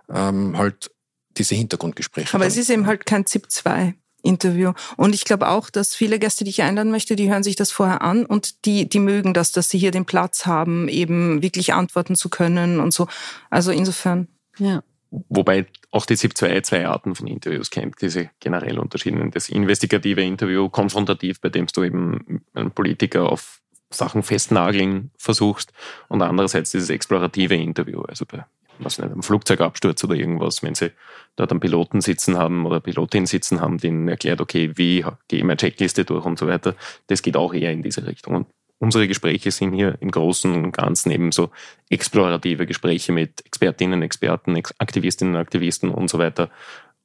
ähm, halt diese Hintergrundgespräche. Aber es ist eben halt kein ZIP 2. Interview. Und ich glaube auch, dass viele Gäste, die ich einladen möchte, die hören sich das vorher an und die, die mögen das, dass sie hier den Platz haben, eben wirklich antworten zu können und so. Also insofern. Ja. Wobei auch die ZIP 2 zwei Arten von Interviews kennt, diese generell unterschiedlichen. Das investigative Interview, konfrontativ, bei dem du eben einen Politiker auf Sachen festnageln versuchst und andererseits dieses explorative Interview, also bei was nicht, einem Flugzeugabsturz oder irgendwas, wenn sie dort einen Piloten sitzen haben oder Pilotin sitzen haben, denen erklärt, okay, wie gehe ich meine Checkliste durch und so weiter. Das geht auch eher in diese Richtung. Und unsere Gespräche sind hier im Großen und Ganzen eben so explorative Gespräche mit Expertinnen, Experten, Aktivistinnen, Aktivisten und so weiter.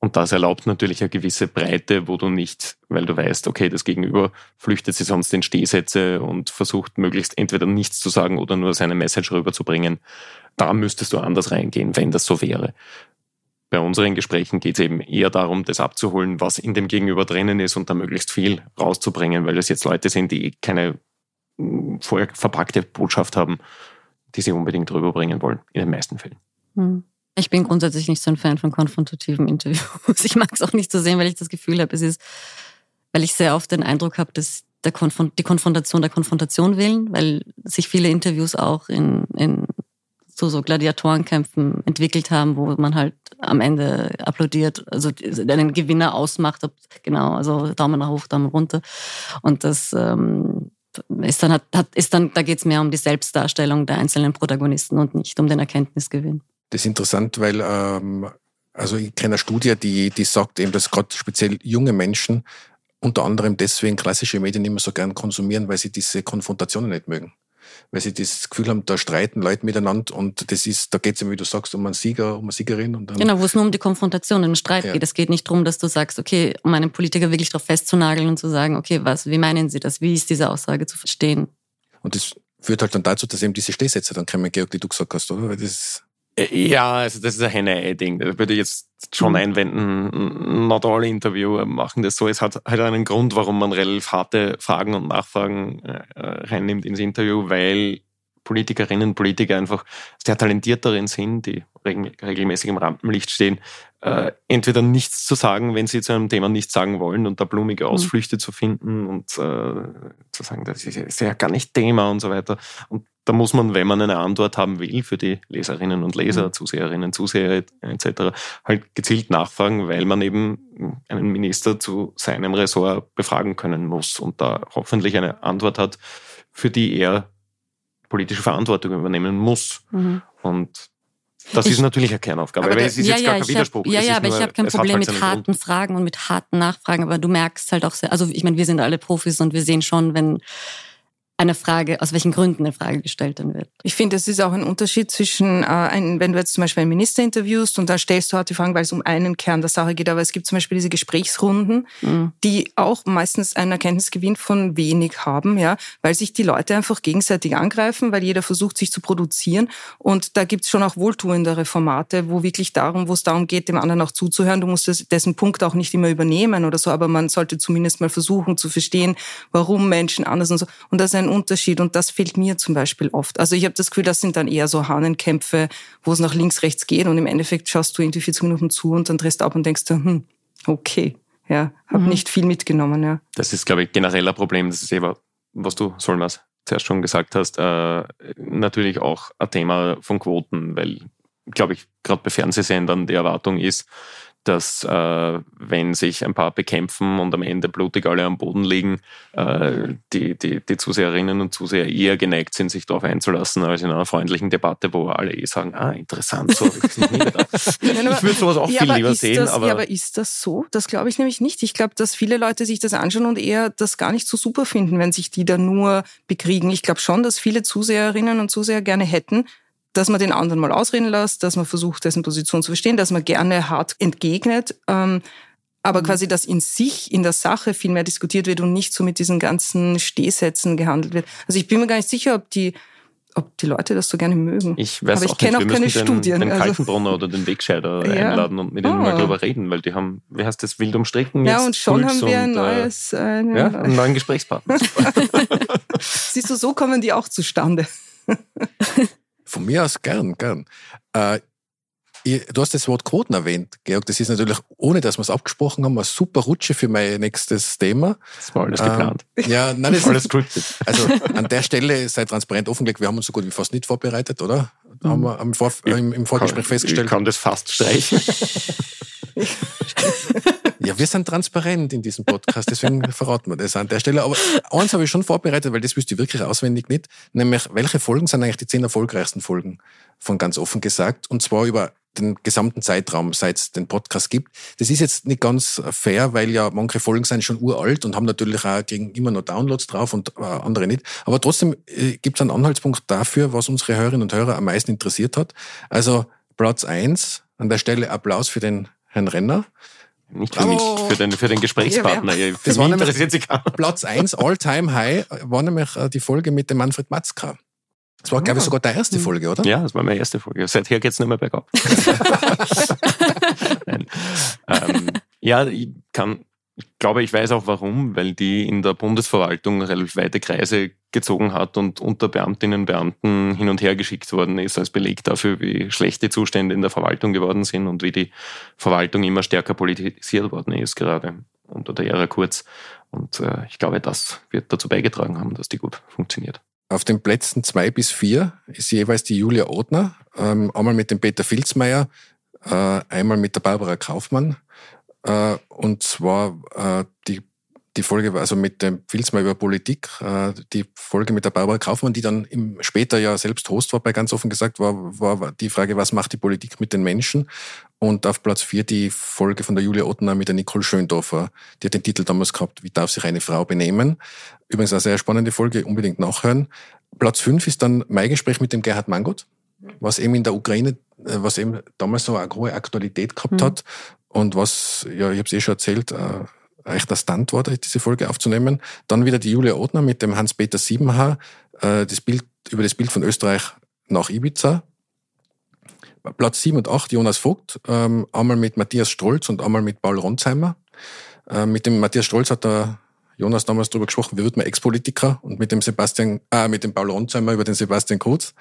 Und das erlaubt natürlich eine gewisse Breite, wo du nicht, weil du weißt, okay, das Gegenüber flüchtet sich sonst in Stehsätze und versucht möglichst entweder nichts zu sagen oder nur seine Message rüberzubringen. Da müsstest du anders reingehen, wenn das so wäre. Bei unseren Gesprächen geht es eben eher darum, das abzuholen, was in dem Gegenüber drinnen ist und da möglichst viel rauszubringen, weil es jetzt Leute sind, die keine hm, vorher verpackte Botschaft haben, die sie unbedingt rüberbringen wollen, in den meisten Fällen. Hm. Ich bin grundsätzlich nicht so ein Fan von konfrontativen Interviews. Ich mag es auch nicht so sehen, weil ich das Gefühl habe, es ist, weil ich sehr oft den Eindruck habe, dass der Konfront die Konfrontation der Konfrontation willen, weil sich viele Interviews auch in, in zu so Gladiatorenkämpfen entwickelt haben, wo man halt am Ende applaudiert, also einen Gewinner ausmacht, genau, also Daumen nach hoch, Daumen runter. Und das ähm, ist dann, hat, ist dann, da geht es mehr um die Selbstdarstellung der einzelnen Protagonisten und nicht um den Erkenntnisgewinn. Das ist interessant, weil ähm, also ich kenne eine Studie, die, die sagt eben, dass gerade speziell junge Menschen unter anderem deswegen klassische Medien immer so gern konsumieren, weil sie diese Konfrontationen nicht mögen weil sie das Gefühl haben, da streiten Leute miteinander und das ist, da geht es wie du sagst, um einen Sieger, um eine Siegerin. Und dann genau, wo es nur um die Konfrontation den Streit ja. geht. Es geht nicht darum, dass du sagst, okay, um einen Politiker wirklich darauf festzunageln und zu sagen, okay, was, wie meinen Sie das? Wie ist diese Aussage zu verstehen? Und das führt halt dann dazu, dass eben diese Stehsätze dann kommen, Georg, die du gesagt hast, oder? Weil das ja, also das ist ein Henne-Ei-Ding. Da würde ich jetzt schon mhm. einwenden, not all Interviewer machen das so. Es hat halt einen Grund, warum man relativ harte Fragen und Nachfragen äh, reinnimmt ins Interview, weil Politikerinnen und Politiker einfach sehr talentiert darin sind, die regelmäßig im Rampenlicht stehen, äh, entweder nichts zu sagen, wenn sie zu einem Thema nichts sagen wollen und da blumige mhm. Ausflüchte mhm. zu finden und äh, zu sagen, das ist ja gar nicht Thema und so weiter. Und da muss man, wenn man eine Antwort haben will für die Leserinnen und Leser, mhm. Zuseherinnen, Zuseher etc., halt gezielt nachfragen, weil man eben einen Minister zu seinem Ressort befragen können muss und da hoffentlich eine Antwort hat, für die er politische Verantwortung übernehmen muss. Mhm. Und das ich, ist natürlich eine Kernaufgabe. Aber es ist ja, jetzt gar kein Widerspruch. Hab, ja, ja, aber nur, ich habe kein Problem halt mit harten Grund. Fragen und mit harten Nachfragen. Aber du merkst halt auch sehr, also ich meine, wir sind alle Profis und wir sehen schon, wenn eine Frage, aus welchen Gründen eine Frage gestellt dann wird. Ich finde, es ist auch ein Unterschied zwischen, äh, ein, wenn du jetzt zum Beispiel einen Minister interviewst und dann stellst du halt die Fragen, weil es um einen Kern der Sache geht, aber es gibt zum Beispiel diese Gesprächsrunden, mhm. die auch meistens einen Erkenntnisgewinn von wenig haben, ja, weil sich die Leute einfach gegenseitig angreifen, weil jeder versucht, sich zu produzieren und da gibt es schon auch wohltuendere Formate, wo wirklich darum, wo es darum geht, dem anderen auch zuzuhören. Du musst das, dessen Punkt auch nicht immer übernehmen oder so, aber man sollte zumindest mal versuchen zu verstehen, warum Menschen anders und so. Und das ist ein Unterschied und das fehlt mir zum Beispiel oft. Also ich habe das Gefühl, das sind dann eher so Hahnenkämpfe, wo es nach links, rechts geht und im Endeffekt schaust du irgendwie 40 Minuten zu und dann drehst du ab und denkst du, hm, okay, ja, habe mhm. nicht viel mitgenommen, ja. Das ist, glaube ich, generell ein Problem. Das ist eben, was du, Solmas, zuerst schon gesagt hast, äh, natürlich auch ein Thema von Quoten, weil, glaube ich, gerade bei Fernsehsendern die Erwartung ist, dass äh, wenn sich ein paar bekämpfen und am Ende blutig alle am Boden liegen, äh, die, die, die Zuseherinnen und Zuseher eher geneigt sind, sich darauf einzulassen, als in einer freundlichen Debatte, wo alle eh sagen, ah, interessant, so ich nie gedacht. ich würde sowas auch ja, viel lieber sehen. Das, aber, ja, aber ist das so? Das glaube ich nämlich nicht. Ich glaube, dass viele Leute sich das anschauen und eher das gar nicht so super finden, wenn sich die da nur bekriegen. Ich glaube schon, dass viele Zuseherinnen und Zuseher gerne hätten, dass man den anderen mal ausreden lässt, dass man versucht, dessen Position zu verstehen, dass man gerne hart entgegnet. Ähm, aber mhm. quasi, dass in sich, in der Sache viel mehr diskutiert wird und nicht so mit diesen ganzen Stehsätzen gehandelt wird. Also ich bin mir gar nicht sicher, ob die, ob die Leute das so gerne mögen. Ich weiß aber ich kenne auch keine den, Studien. Den also. Kaltenbrunner oder den Wegscheider ja. einladen und mit ihnen oh. mal drüber reden, weil die haben, wie heißt das, wild umstritten Ja, und schon haben wir ein äh, neues, äh, ja, einen neuen Gesprächspartner. Siehst du, so kommen die auch zustande. Von mir aus gern, gern. Äh, du hast das Wort Quoten erwähnt, Georg. Das ist natürlich, ohne dass wir es abgesprochen haben, eine super Rutsche für mein nächstes Thema. Das war alles ähm, geplant. Ja, nein, das alles scripted. Also an der Stelle sei transparent offengelegt, wir haben uns so gut wie fast nicht vorbereitet, oder? Mhm. Haben wir im, Vor im, im Vorgespräch kann, festgestellt. Ich kann das fast streichen. Ja, wir sind transparent in diesem Podcast, deswegen verraten wir das an der Stelle. Aber eins habe ich schon vorbereitet, weil das wüsste ich wirklich auswendig nicht, nämlich welche Folgen sind eigentlich die zehn erfolgreichsten Folgen von ganz offen gesagt und zwar über den gesamten Zeitraum, seit es den Podcast gibt. Das ist jetzt nicht ganz fair, weil ja manche Folgen sind schon uralt und haben natürlich auch gegen immer noch Downloads drauf und äh, andere nicht. Aber trotzdem äh, gibt es einen Anhaltspunkt dafür, was unsere Hörerinnen und Hörer am meisten interessiert hat. Also Platz eins an der Stelle Applaus für den Herrn Renner. Nicht für mich, für den, für den Gesprächspartner. Ja, für das war interessiert sich Platz 1, All-Time High, war nämlich äh, die Folge mit dem Manfred Matzka. Das war, glaube ich, ah. sogar deine erste hm. Folge, oder? Ja, das war meine erste Folge. Seither geht's nicht mehr bergab. Nein. Ähm, ja, ich kann glaube, ich weiß auch warum, weil die in der Bundesverwaltung relativ weite Kreise gezogen hat und unter Beamtinnen und Beamten hin und her geschickt worden ist, als Beleg dafür, wie schlecht die Zustände in der Verwaltung geworden sind und wie die Verwaltung immer stärker politisiert worden ist, gerade unter der Ära Kurz. Und äh, ich glaube, das wird dazu beigetragen haben, dass die gut funktioniert. Auf den Plätzen zwei bis vier ist jeweils die Julia Othner, ähm, einmal mit dem Peter Filzmeier, äh, einmal mit der Barbara Kaufmann. Äh, und zwar äh, die, die Folge, also mit dem Filzmer über Politik, äh, die Folge mit der Barbara Kaufmann, die dann im später ja selbst Host war, bei ganz offen gesagt, war, war, war die Frage, was macht die Politik mit den Menschen? Und auf Platz vier die Folge von der Julia Ottner mit der Nicole Schöndorfer. Die hat den Titel damals gehabt, Wie darf sich eine Frau benehmen? Übrigens eine sehr spannende Folge, unbedingt nachhören. Platz fünf ist dann mein Gespräch mit dem Gerhard Mangot, was eben in der Ukraine, äh, was eben damals so eine hohe Aktualität gehabt mhm. hat und was, ja, ich habe es eh schon erzählt, äh, echt ein Stunt war, diese Folge aufzunehmen. Dann wieder die Julia Othner mit dem Hans-Peter Siebenhaar, äh, das Bild, über das Bild von Österreich nach Ibiza. Platz 7 und 8 Jonas Vogt, ähm, einmal mit Matthias Strolz und einmal mit Paul Ronsheimer. Äh, mit dem Matthias Strolz hat der Jonas damals darüber gesprochen, wie wird man Ex-Politiker und mit dem Sebastian, äh, mit dem Paul Ronsheimer über den Sebastian Kurz.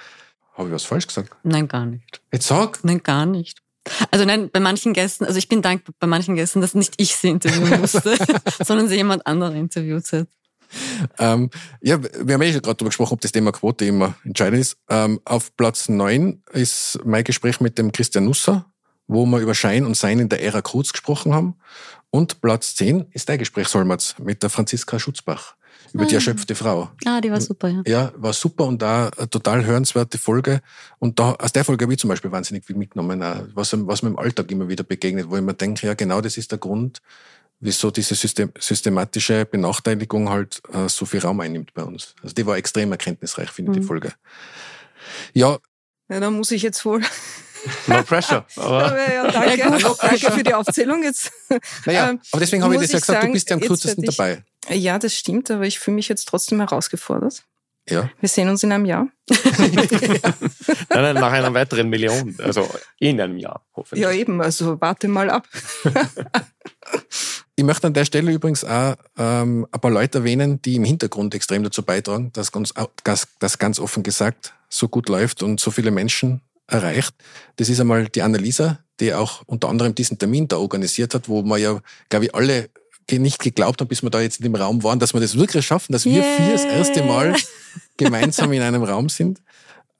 Habe ich was falsch gesagt? Nein, gar nicht. Jetzt sag. Nein, gar nicht. Also nein, bei manchen Gästen, also ich bin dankbar bei manchen Gästen, dass nicht ich sie interviewen musste, sondern sie jemand anderen interviewt hat. Ähm, ja, wir haben ja eh gerade darüber gesprochen, ob das Thema Quote immer entscheidend ist. Ähm, auf Platz neun ist mein Gespräch mit dem Christian Nusser, wo wir über Schein und Sein in der Ära Kurz gesprochen haben. Und Platz zehn ist dein Gespräch, Solmerz, mit der Franziska Schutzbach über die ah. erschöpfte Frau. Ah, die war super, ja. Ja, war super und da eine total hörenswerte Folge. Und da, aus der Folge habe ich zum Beispiel wahnsinnig viel mitgenommen, was, was mir im Alltag immer wieder begegnet, wo ich mir denke, ja, genau das ist der Grund, wieso diese System, systematische Benachteiligung halt äh, so viel Raum einnimmt bei uns. Also die war extrem erkenntnisreich, finde ich, mhm. die Folge. Ja. Ja, da muss ich jetzt wohl No pressure. Aber ja, danke, ja, no danke für die Aufzählung jetzt. Naja, ähm, aber deswegen habe ich das ja gesagt, sagen, du bist ja am kürzesten dabei. Ja, das stimmt, aber ich fühle mich jetzt trotzdem herausgefordert. Ja. Wir sehen uns in einem Jahr. nein, nein, nach einer weiteren Million. Also in einem Jahr, hoffentlich. Ja, eben. Also warte mal ab. ich möchte an der Stelle übrigens auch ähm, ein paar Leute erwähnen, die im Hintergrund extrem dazu beitragen, dass ganz, dass, dass ganz offen gesagt so gut läuft und so viele Menschen erreicht. Das ist einmal die Annalisa, die auch unter anderem diesen Termin da organisiert hat, wo man ja, glaube ich, alle nicht geglaubt haben, bis wir da jetzt in dem Raum waren, dass wir das wirklich schaffen, dass wir yeah. vier das erste Mal gemeinsam in einem Raum sind.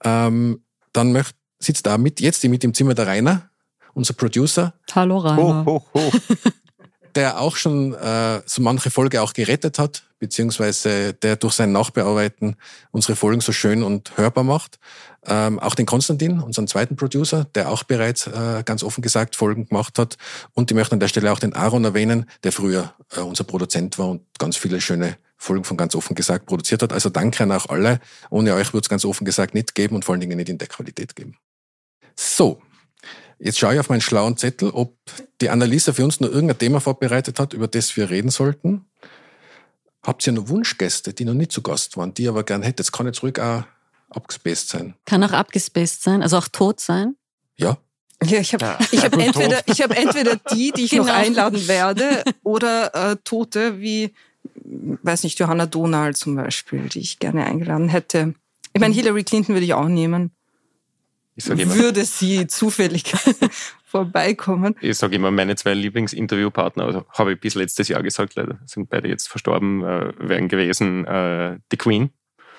Ähm, dann möcht, sitzt da mit, jetzt mit im Zimmer der Rainer unser Producer. Hallo Rainer. Hoch, hoch, hoch. der auch schon äh, so manche Folge auch gerettet hat, beziehungsweise der durch sein Nachbearbeiten unsere Folgen so schön und hörbar macht. Ähm, auch den Konstantin, unseren zweiten Producer, der auch bereits äh, ganz offen gesagt Folgen gemacht hat. Und ich möchte an der Stelle auch den Aaron erwähnen, der früher äh, unser Produzent war und ganz viele schöne Folgen von ganz offen gesagt produziert hat. Also danke an auch alle. Ohne euch würde es ganz offen gesagt nicht geben und vor allen Dingen nicht in der Qualität geben. So, Jetzt schaue ich auf meinen schlauen Zettel, ob die Annalisa für uns noch irgendein Thema vorbereitet hat, über das wir reden sollten. Habt ihr noch Wunschgäste, die noch nicht zu Gast waren, die aber gern hättet? Jetzt kann jetzt ruhig auch abgespaced sein. Kann auch abgespaced sein, also auch tot sein. Ja. Ja, ich habe ich hab entweder, ich hab entweder die, die ich genau. noch einladen werde, oder äh, Tote wie, weiß nicht, Johanna Donald zum Beispiel, die ich gerne eingeladen hätte. Ich meine, Hillary Clinton würde ich auch nehmen. Ich würde sie zufällig vorbeikommen. Ich sage immer, meine zwei Lieblingsinterviewpartner, also habe ich bis letztes Jahr gesagt, leider sind beide jetzt verstorben, äh, wären gewesen äh, die Queen.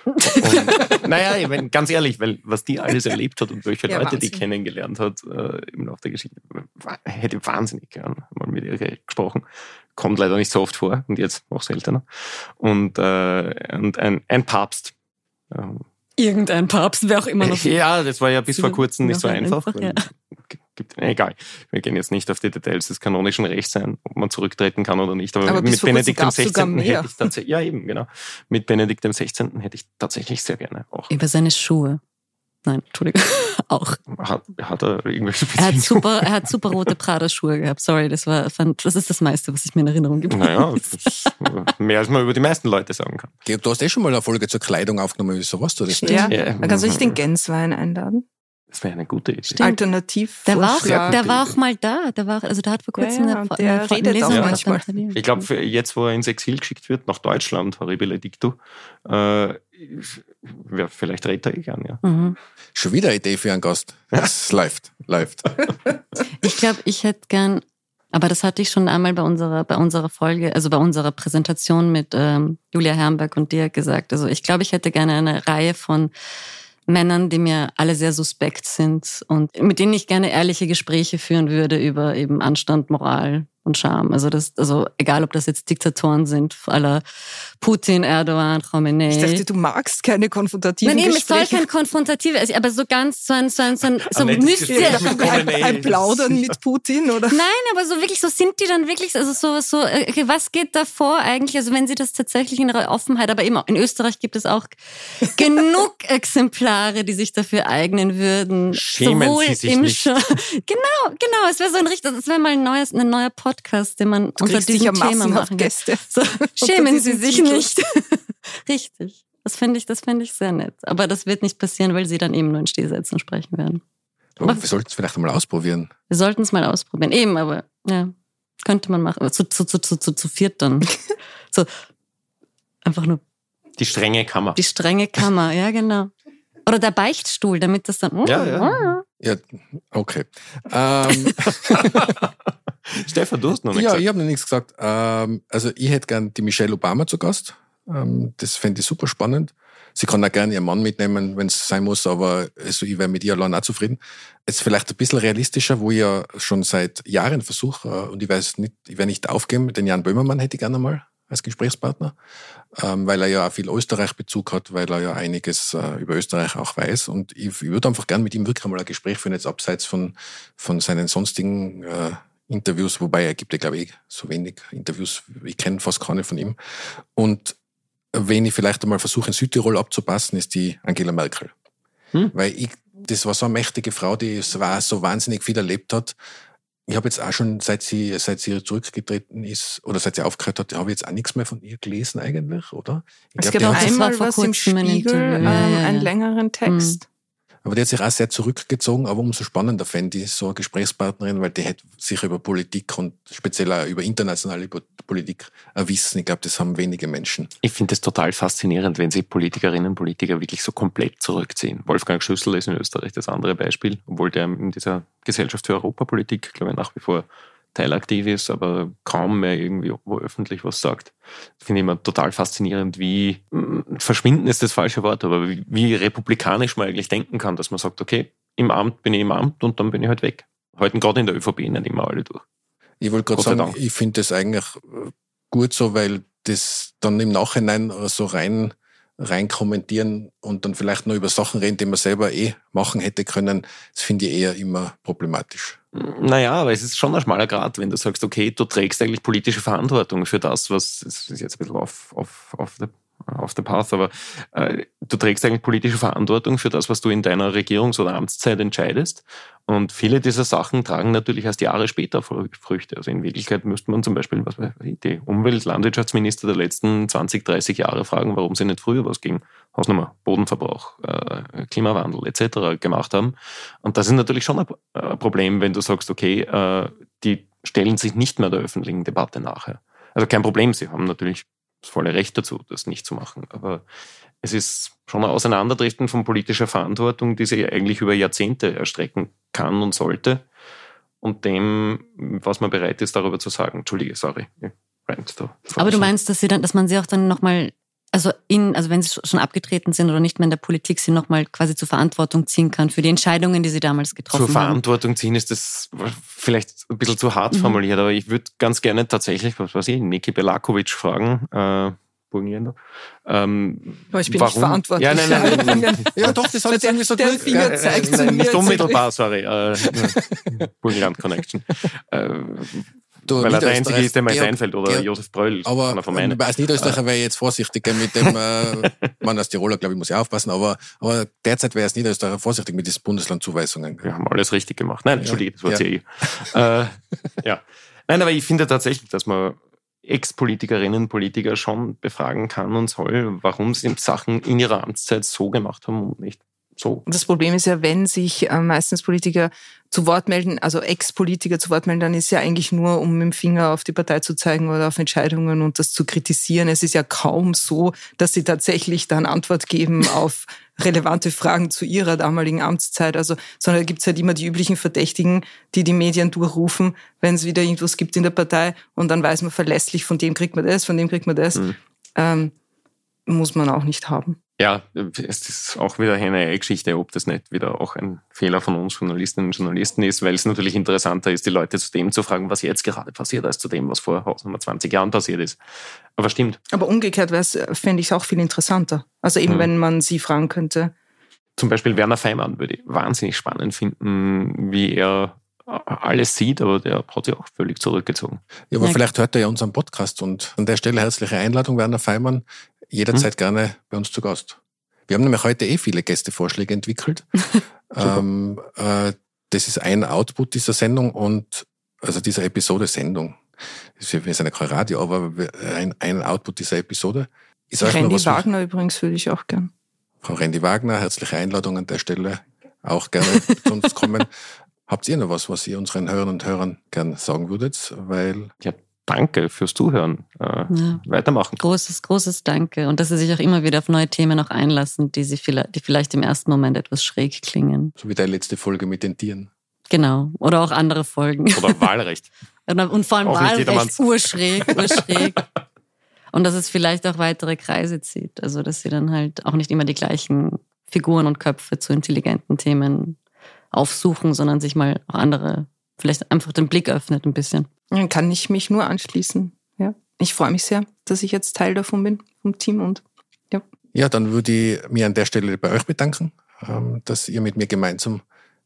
und, naja, ich mein, ganz ehrlich, weil was die alles erlebt hat und welche ja, Leute Wahnsinn. die kennengelernt hat äh, im Laufe der Geschichte, hätte ich wahnsinnig gern mal mit ihr gesprochen. Kommt leider nicht so oft vor und jetzt noch seltener. Und, äh, und ein, ein Papst. Ähm, Irgendein Papst, wer auch immer noch. Ja, das war ja bis vor kurzem nicht so einfach. einfach ja. egal, wir gehen jetzt nicht auf die Details des kanonischen Rechts sein, ob man zurücktreten kann oder nicht. Aber, aber mit Benedikt dem 16. hätte ich tatsächlich, ja eben, genau. Mit Benedikt dem 16. hätte ich tatsächlich sehr gerne auch. Über seine Schuhe. Nein, Entschuldigung, auch. Hat, hat er irgendwelche er hat super, Er hat super rote Prada-Schuhe gehabt. Sorry, das war, das ist das meiste, was ich mir in Erinnerung gibt. Naja, mehr als man über die meisten Leute sagen kann. Du hast eh schon mal eine Folge zur Kleidung aufgenommen, wieso was du das nicht? Ja, ja. dann kannst du nicht den Gänswein einladen. Das wäre eine gute Idee. Stimmt. Alternativ. Der war, auch, der war auch mal da. Der war, also der hat vor kurzem ja, ja, eine, der eine, redet Lesung auch manchmal. Ich glaube, jetzt, wo er ins Exil geschickt wird, nach Deutschland, horribile Dictu, äh, ja, vielleicht redet er eh gern, ja. Mhm. Schon wieder eine Idee für einen Gast. Das läuft, läuft. Ich glaube, ich hätte gern, aber das hatte ich schon einmal bei unserer, bei unserer Folge, also bei unserer Präsentation mit ähm, Julia Herrenberg und dir gesagt. Also ich glaube, ich hätte gerne eine Reihe von Männern, die mir alle sehr suspekt sind und mit denen ich gerne ehrliche Gespräche führen würde über eben Anstand, Moral, und Charme. Also das, also egal, ob das jetzt Diktatoren sind, aller Putin, Erdogan, Khomeini. Ich dachte, du magst keine konfrontativen Nein, nee, es soll kein konfrontative, aber so ganz so ein, so ein, so ein, so Mystik. Ein, ein Plaudern mit Putin, oder? Nein, aber so wirklich, so sind die dann wirklich, also so, so, okay, was geht da vor eigentlich? Also wenn sie das tatsächlich in ihrer Offenheit, aber immer, in Österreich gibt es auch genug Exemplare, die sich dafür eignen würden. Schämen sowohl sie sich im nicht. Genau, genau, es wäre so ein richtig, es wäre mal ein neues, ein neuer Podcast Podcast, den man du unter diesem Thema machen Gäste. So, schämen Sie sich Titel. nicht. Richtig. Das finde ich, das finde ich sehr nett. Aber das wird nicht passieren, weil Sie dann eben nur in Stehsätzen sprechen werden. Oh, wir sollten es vielleicht mal ausprobieren. Wir sollten es mal ausprobieren. Eben, aber ja, könnte man machen. Zu, zu, zu, zu, zu, zu viert dann. so, einfach nur. Die strenge Kammer. Die strenge Kammer, ja, genau. Oder der Beichtstuhl, damit das dann. Ja, ja. Ja, okay. Ähm. Stefan, du hast noch nichts ja, gesagt. ich habe noch nichts gesagt. Ähm, also ich hätte gern die Michelle Obama zu Gast. Ähm, das fände ich super spannend. Sie kann auch gerne ihren Mann mitnehmen, wenn es sein muss, aber also ich wäre mit ihr allein auch zufrieden. Jetzt vielleicht ein bisschen realistischer, wo ich ja schon seit Jahren versuche, äh, und ich weiß nicht, ich werde nicht aufgeben, den Jan Böhmermann hätte ich gerne mal als Gesprächspartner, ähm, weil er ja auch viel Österreich-Bezug hat, weil er ja einiges äh, über Österreich auch weiß. Und ich, würde einfach gern mit ihm wirklich einmal ein Gespräch führen, jetzt abseits von, von seinen sonstigen äh, Interviews, wobei er gibt ja, glaube ich, so wenig Interviews, ich kenne fast keine von ihm. Und wenn ich vielleicht einmal versuche, in Südtirol abzupassen, ist die Angela Merkel. Hm. Weil ich, das war so eine mächtige Frau, die so wahnsinnig viel erlebt hat. Ich habe jetzt auch schon, seit sie, seit sie zurückgetreten ist oder seit sie aufgehört hat, habe ich jetzt auch nichts mehr von ihr gelesen eigentlich, oder? Ich es glaub, gibt einmal was im Spiegel, ähm, einen längeren Text. Hm. Aber die hat sich auch sehr zurückgezogen, aber umso spannender fände ich so eine Gesprächspartnerin, weil die hätte sich über Politik und speziell auch über internationale Politik erwissen. Ich glaube, das haben wenige Menschen. Ich finde es total faszinierend, wenn sich Politikerinnen und Politiker wirklich so komplett zurückziehen. Wolfgang Schüssel ist in Österreich das andere Beispiel, obwohl der in dieser Gesellschaft für Europapolitik, glaube ich, nach wie vor teilaktiv ist, aber kaum mehr irgendwie wo öffentlich was sagt. Finde ich immer total faszinierend, wie mm, verschwinden ist das falsche Wort, aber wie, wie republikanisch man eigentlich denken kann, dass man sagt, okay, im Amt bin ich im Amt und dann bin ich halt weg. halten gerade in der ÖVP nicht immer alle durch. Ich wollte gerade sagen, Dank. ich finde das eigentlich äh, gut so, weil das dann im Nachhinein so rein, rein kommentieren und dann vielleicht nur über Sachen reden, die man selber eh machen hätte können, das finde ich eher immer problematisch. Naja, aber es ist schon ein schmaler Grad, wenn du sagst, okay, du trägst eigentlich politische Verantwortung für das, was, das ist jetzt ein bisschen auf, auf, auf der auf the path, aber äh, du trägst eigentlich politische Verantwortung für das, was du in deiner Regierungs- oder Amtszeit entscheidest. Und viele dieser Sachen tragen natürlich erst Jahre später Früchte. Also in Wirklichkeit müsste man zum Beispiel was, die Umwelt-Landwirtschaftsminister der letzten 20, 30 Jahre fragen, warum sie nicht früher was gegen Hausnummer, Bodenverbrauch, äh, Klimawandel etc. gemacht haben. Und das ist natürlich schon ein Problem, wenn du sagst, okay, äh, die stellen sich nicht mehr der öffentlichen Debatte nachher. Also kein Problem, sie haben natürlich das volle Recht dazu, das nicht zu machen. Aber es ist schon ein Auseinanderdriften von politischer Verantwortung, die sich eigentlich über Jahrzehnte erstrecken kann und sollte. Und dem, was man bereit ist, darüber zu sagen. Entschuldige, sorry. Aber du meinst, dass, sie dann, dass man sie auch dann nochmal also in, also wenn sie schon abgetreten sind oder nicht mehr in der Politik sie nochmal quasi zur Verantwortung ziehen kann für die Entscheidungen, die sie damals getroffen haben. Zur Verantwortung ziehen ist das vielleicht ein bisschen zu hart mhm. formuliert, aber ich würde ganz gerne tatsächlich, was weiß ich, Niki Belakovic fragen, äh, ähm, aber ich bin warum? nicht verantwortlich. Ja, nein, nein, nein. ja, doch, das hat irgendwie so der Finger zeigt äh, äh, Nicht unmittelbar, sorry. Äh, Burgenland Connection. Äh, Du, Weil er der Einzige ist, der mir einfällt, oder Georg, Josef Bröll. Aber als Niederösterreicher wäre ich jetzt vorsichtig mit dem, äh, man als Tiroler, glaube ich, muss ja aufpassen, aber, aber derzeit wäre es Niederösterreicher vorsichtig mit diesen Bundeslandzuweisungen. Wir haben alles richtig gemacht. Nein, Entschuldige, das war ja. CI. äh, ja. Nein, aber ich finde tatsächlich, dass man Ex-Politikerinnen und Politiker schon befragen kann und soll, warum sie Sachen in ihrer Amtszeit so gemacht haben und nicht so. Das Problem ist ja, wenn sich äh, meistens Politiker zu Wort melden, also Ex-Politiker zu Wort melden, dann ist ja eigentlich nur, um mit dem Finger auf die Partei zu zeigen oder auf Entscheidungen und das zu kritisieren. Es ist ja kaum so, dass sie tatsächlich dann Antwort geben auf relevante Fragen zu ihrer damaligen Amtszeit. Also, sondern da gibt's halt immer die üblichen Verdächtigen, die die Medien durchrufen, wenn es wieder irgendwas gibt in der Partei und dann weiß man verlässlich, von dem kriegt man das, von dem kriegt man das. Mhm. Ähm, muss man auch nicht haben. Ja, es ist auch wieder eine Geschichte, ob das nicht wieder auch ein Fehler von uns Journalistinnen und Journalisten ist, weil es natürlich interessanter ist, die Leute zu dem zu fragen, was jetzt gerade passiert, als zu dem, was vor Hausnummer 20 Jahren passiert ist. Aber stimmt. Aber umgekehrt fände ich es auch viel interessanter. Also eben, hm. wenn man sie fragen könnte. Zum Beispiel Werner Feimann würde ich wahnsinnig spannend finden, wie er alles sieht, aber der hat sich auch völlig zurückgezogen. Ja, aber ja. vielleicht hört er ja unseren Podcast und an der Stelle herzliche Einladung, Werner Feimann jederzeit hm? gerne bei uns zu Gast. Wir haben nämlich heute eh viele Gästevorschläge entwickelt. ähm, äh, das ist ein Output dieser Sendung und also dieser Episode Sendung. Wir sind ja kein Radio, aber ein, ein Output dieser Episode. Ich Randy Wagner wir, übrigens würde ich auch gern. Frau Randy Wagner, herzliche Einladung an der Stelle. Auch gerne zu uns kommen. Habt ihr noch was, was ihr unseren Hörern und Hörern gern sagen würdet? Weil ja, Danke fürs Zuhören. Äh, ja. Weitermachen. Großes, großes Danke. Und dass Sie sich auch immer wieder auf neue Themen auch einlassen, die, Sie vielleicht, die vielleicht im ersten Moment etwas schräg klingen. So wie deine letzte Folge mit den Tieren. Genau. Oder auch andere Folgen. Oder Wahlrecht. Und vor allem auch Wahlrecht, urschräg, urschräg. Und dass es vielleicht auch weitere Kreise zieht. Also, dass Sie dann halt auch nicht immer die gleichen Figuren und Köpfe zu intelligenten Themen aufsuchen, sondern sich mal auch andere, vielleicht einfach den Blick öffnet ein bisschen. Dann kann ich mich nur anschließen. Ja. Ich freue mich sehr, dass ich jetzt Teil davon bin, vom Team und ja. Ja, dann würde ich mir an der Stelle bei euch bedanken, ähm, dass ihr mit mir gemeinsam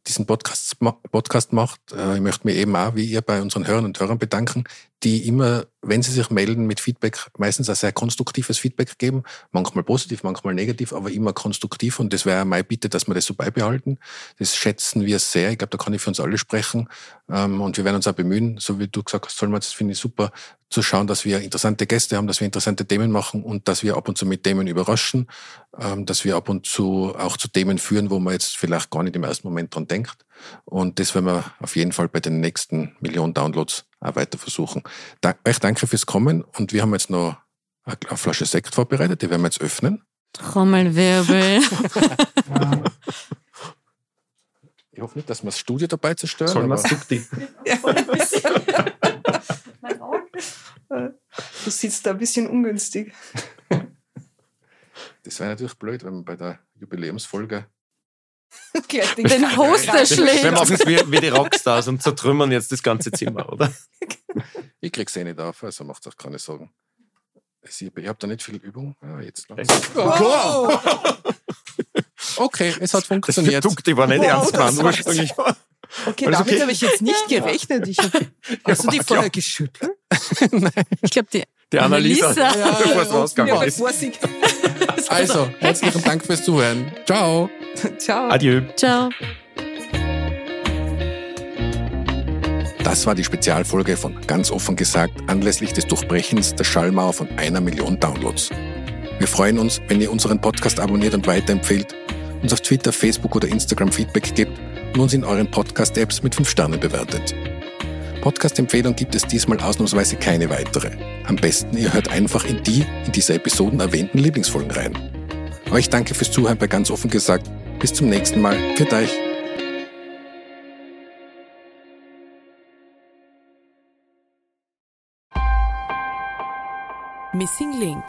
diesen Podcast, Podcast macht. Äh, ich möchte mich eben auch, wie ihr, bei unseren Hörern und Hörern bedanken, die immer, wenn sie sich melden mit Feedback, meistens ein sehr konstruktives Feedback geben. Manchmal positiv, manchmal negativ, aber immer konstruktiv. Und das wäre meine Bitte, dass wir das so beibehalten. Das schätzen wir sehr. Ich glaube, da kann ich für uns alle sprechen. Ähm, und wir werden uns auch bemühen, so wie du gesagt hast, soll man, das finde ich super, zu schauen, dass wir interessante Gäste haben, dass wir interessante Themen machen und dass wir ab und zu mit Themen überraschen, ähm, dass wir ab und zu auch zu Themen führen, wo man jetzt vielleicht gar nicht im ersten Moment dran denkt. Und das werden wir auf jeden Fall bei den nächsten Millionen Downloads auch weiter versuchen. Da, euch danke fürs Kommen und wir haben jetzt noch eine Flasche Sekt vorbereitet, die werden wir jetzt öffnen. Trommelwirbel. ich hoffe nicht, dass wir das Studio dabei zerstören. Soll man die? ja, ein bisschen. Du sitzt da ein bisschen ungünstig. Das wäre natürlich blöd, wenn man bei der Jubiläumsfolge den Hoster schlägt. Wir machen es wie, wie die Rockstars und zertrümmern jetzt das ganze Zimmer, oder? Ich krieg's eh nicht auf, also macht auch keine Sorgen. Ich habe da nicht viel Übung. Ah, jetzt wow. Okay, es hat funktioniert. Das die war nicht wow, ernst gemeint ursprünglich. Okay, damit okay? habe ich jetzt nicht gerechnet. Ich hab, hast du die vorher geschüttelt? Nein. Ich glaube, die, die Annalisa, Annalisa. Ja, bevor es rausgegangen ist. Also, herzlichen Dank fürs Zuhören. Ciao. Ciao. Adieu. Ciao. Das war die Spezialfolge von Ganz offen gesagt anlässlich des Durchbrechens der Schallmauer von einer Million Downloads. Wir freuen uns, wenn ihr unseren Podcast abonniert und weiterempfehlt, uns auf Twitter, Facebook oder Instagram Feedback gebt und uns in euren Podcast-Apps mit 5 Sternen bewertet. Podcast-Empfehlung gibt es diesmal ausnahmsweise keine weitere. Am besten ihr hört einfach in die in dieser Episoden erwähnten Lieblingsfolgen rein. Euch danke fürs Zuhören bei ganz offen gesagt. Bis zum nächsten Mal. Für euch. Missing Link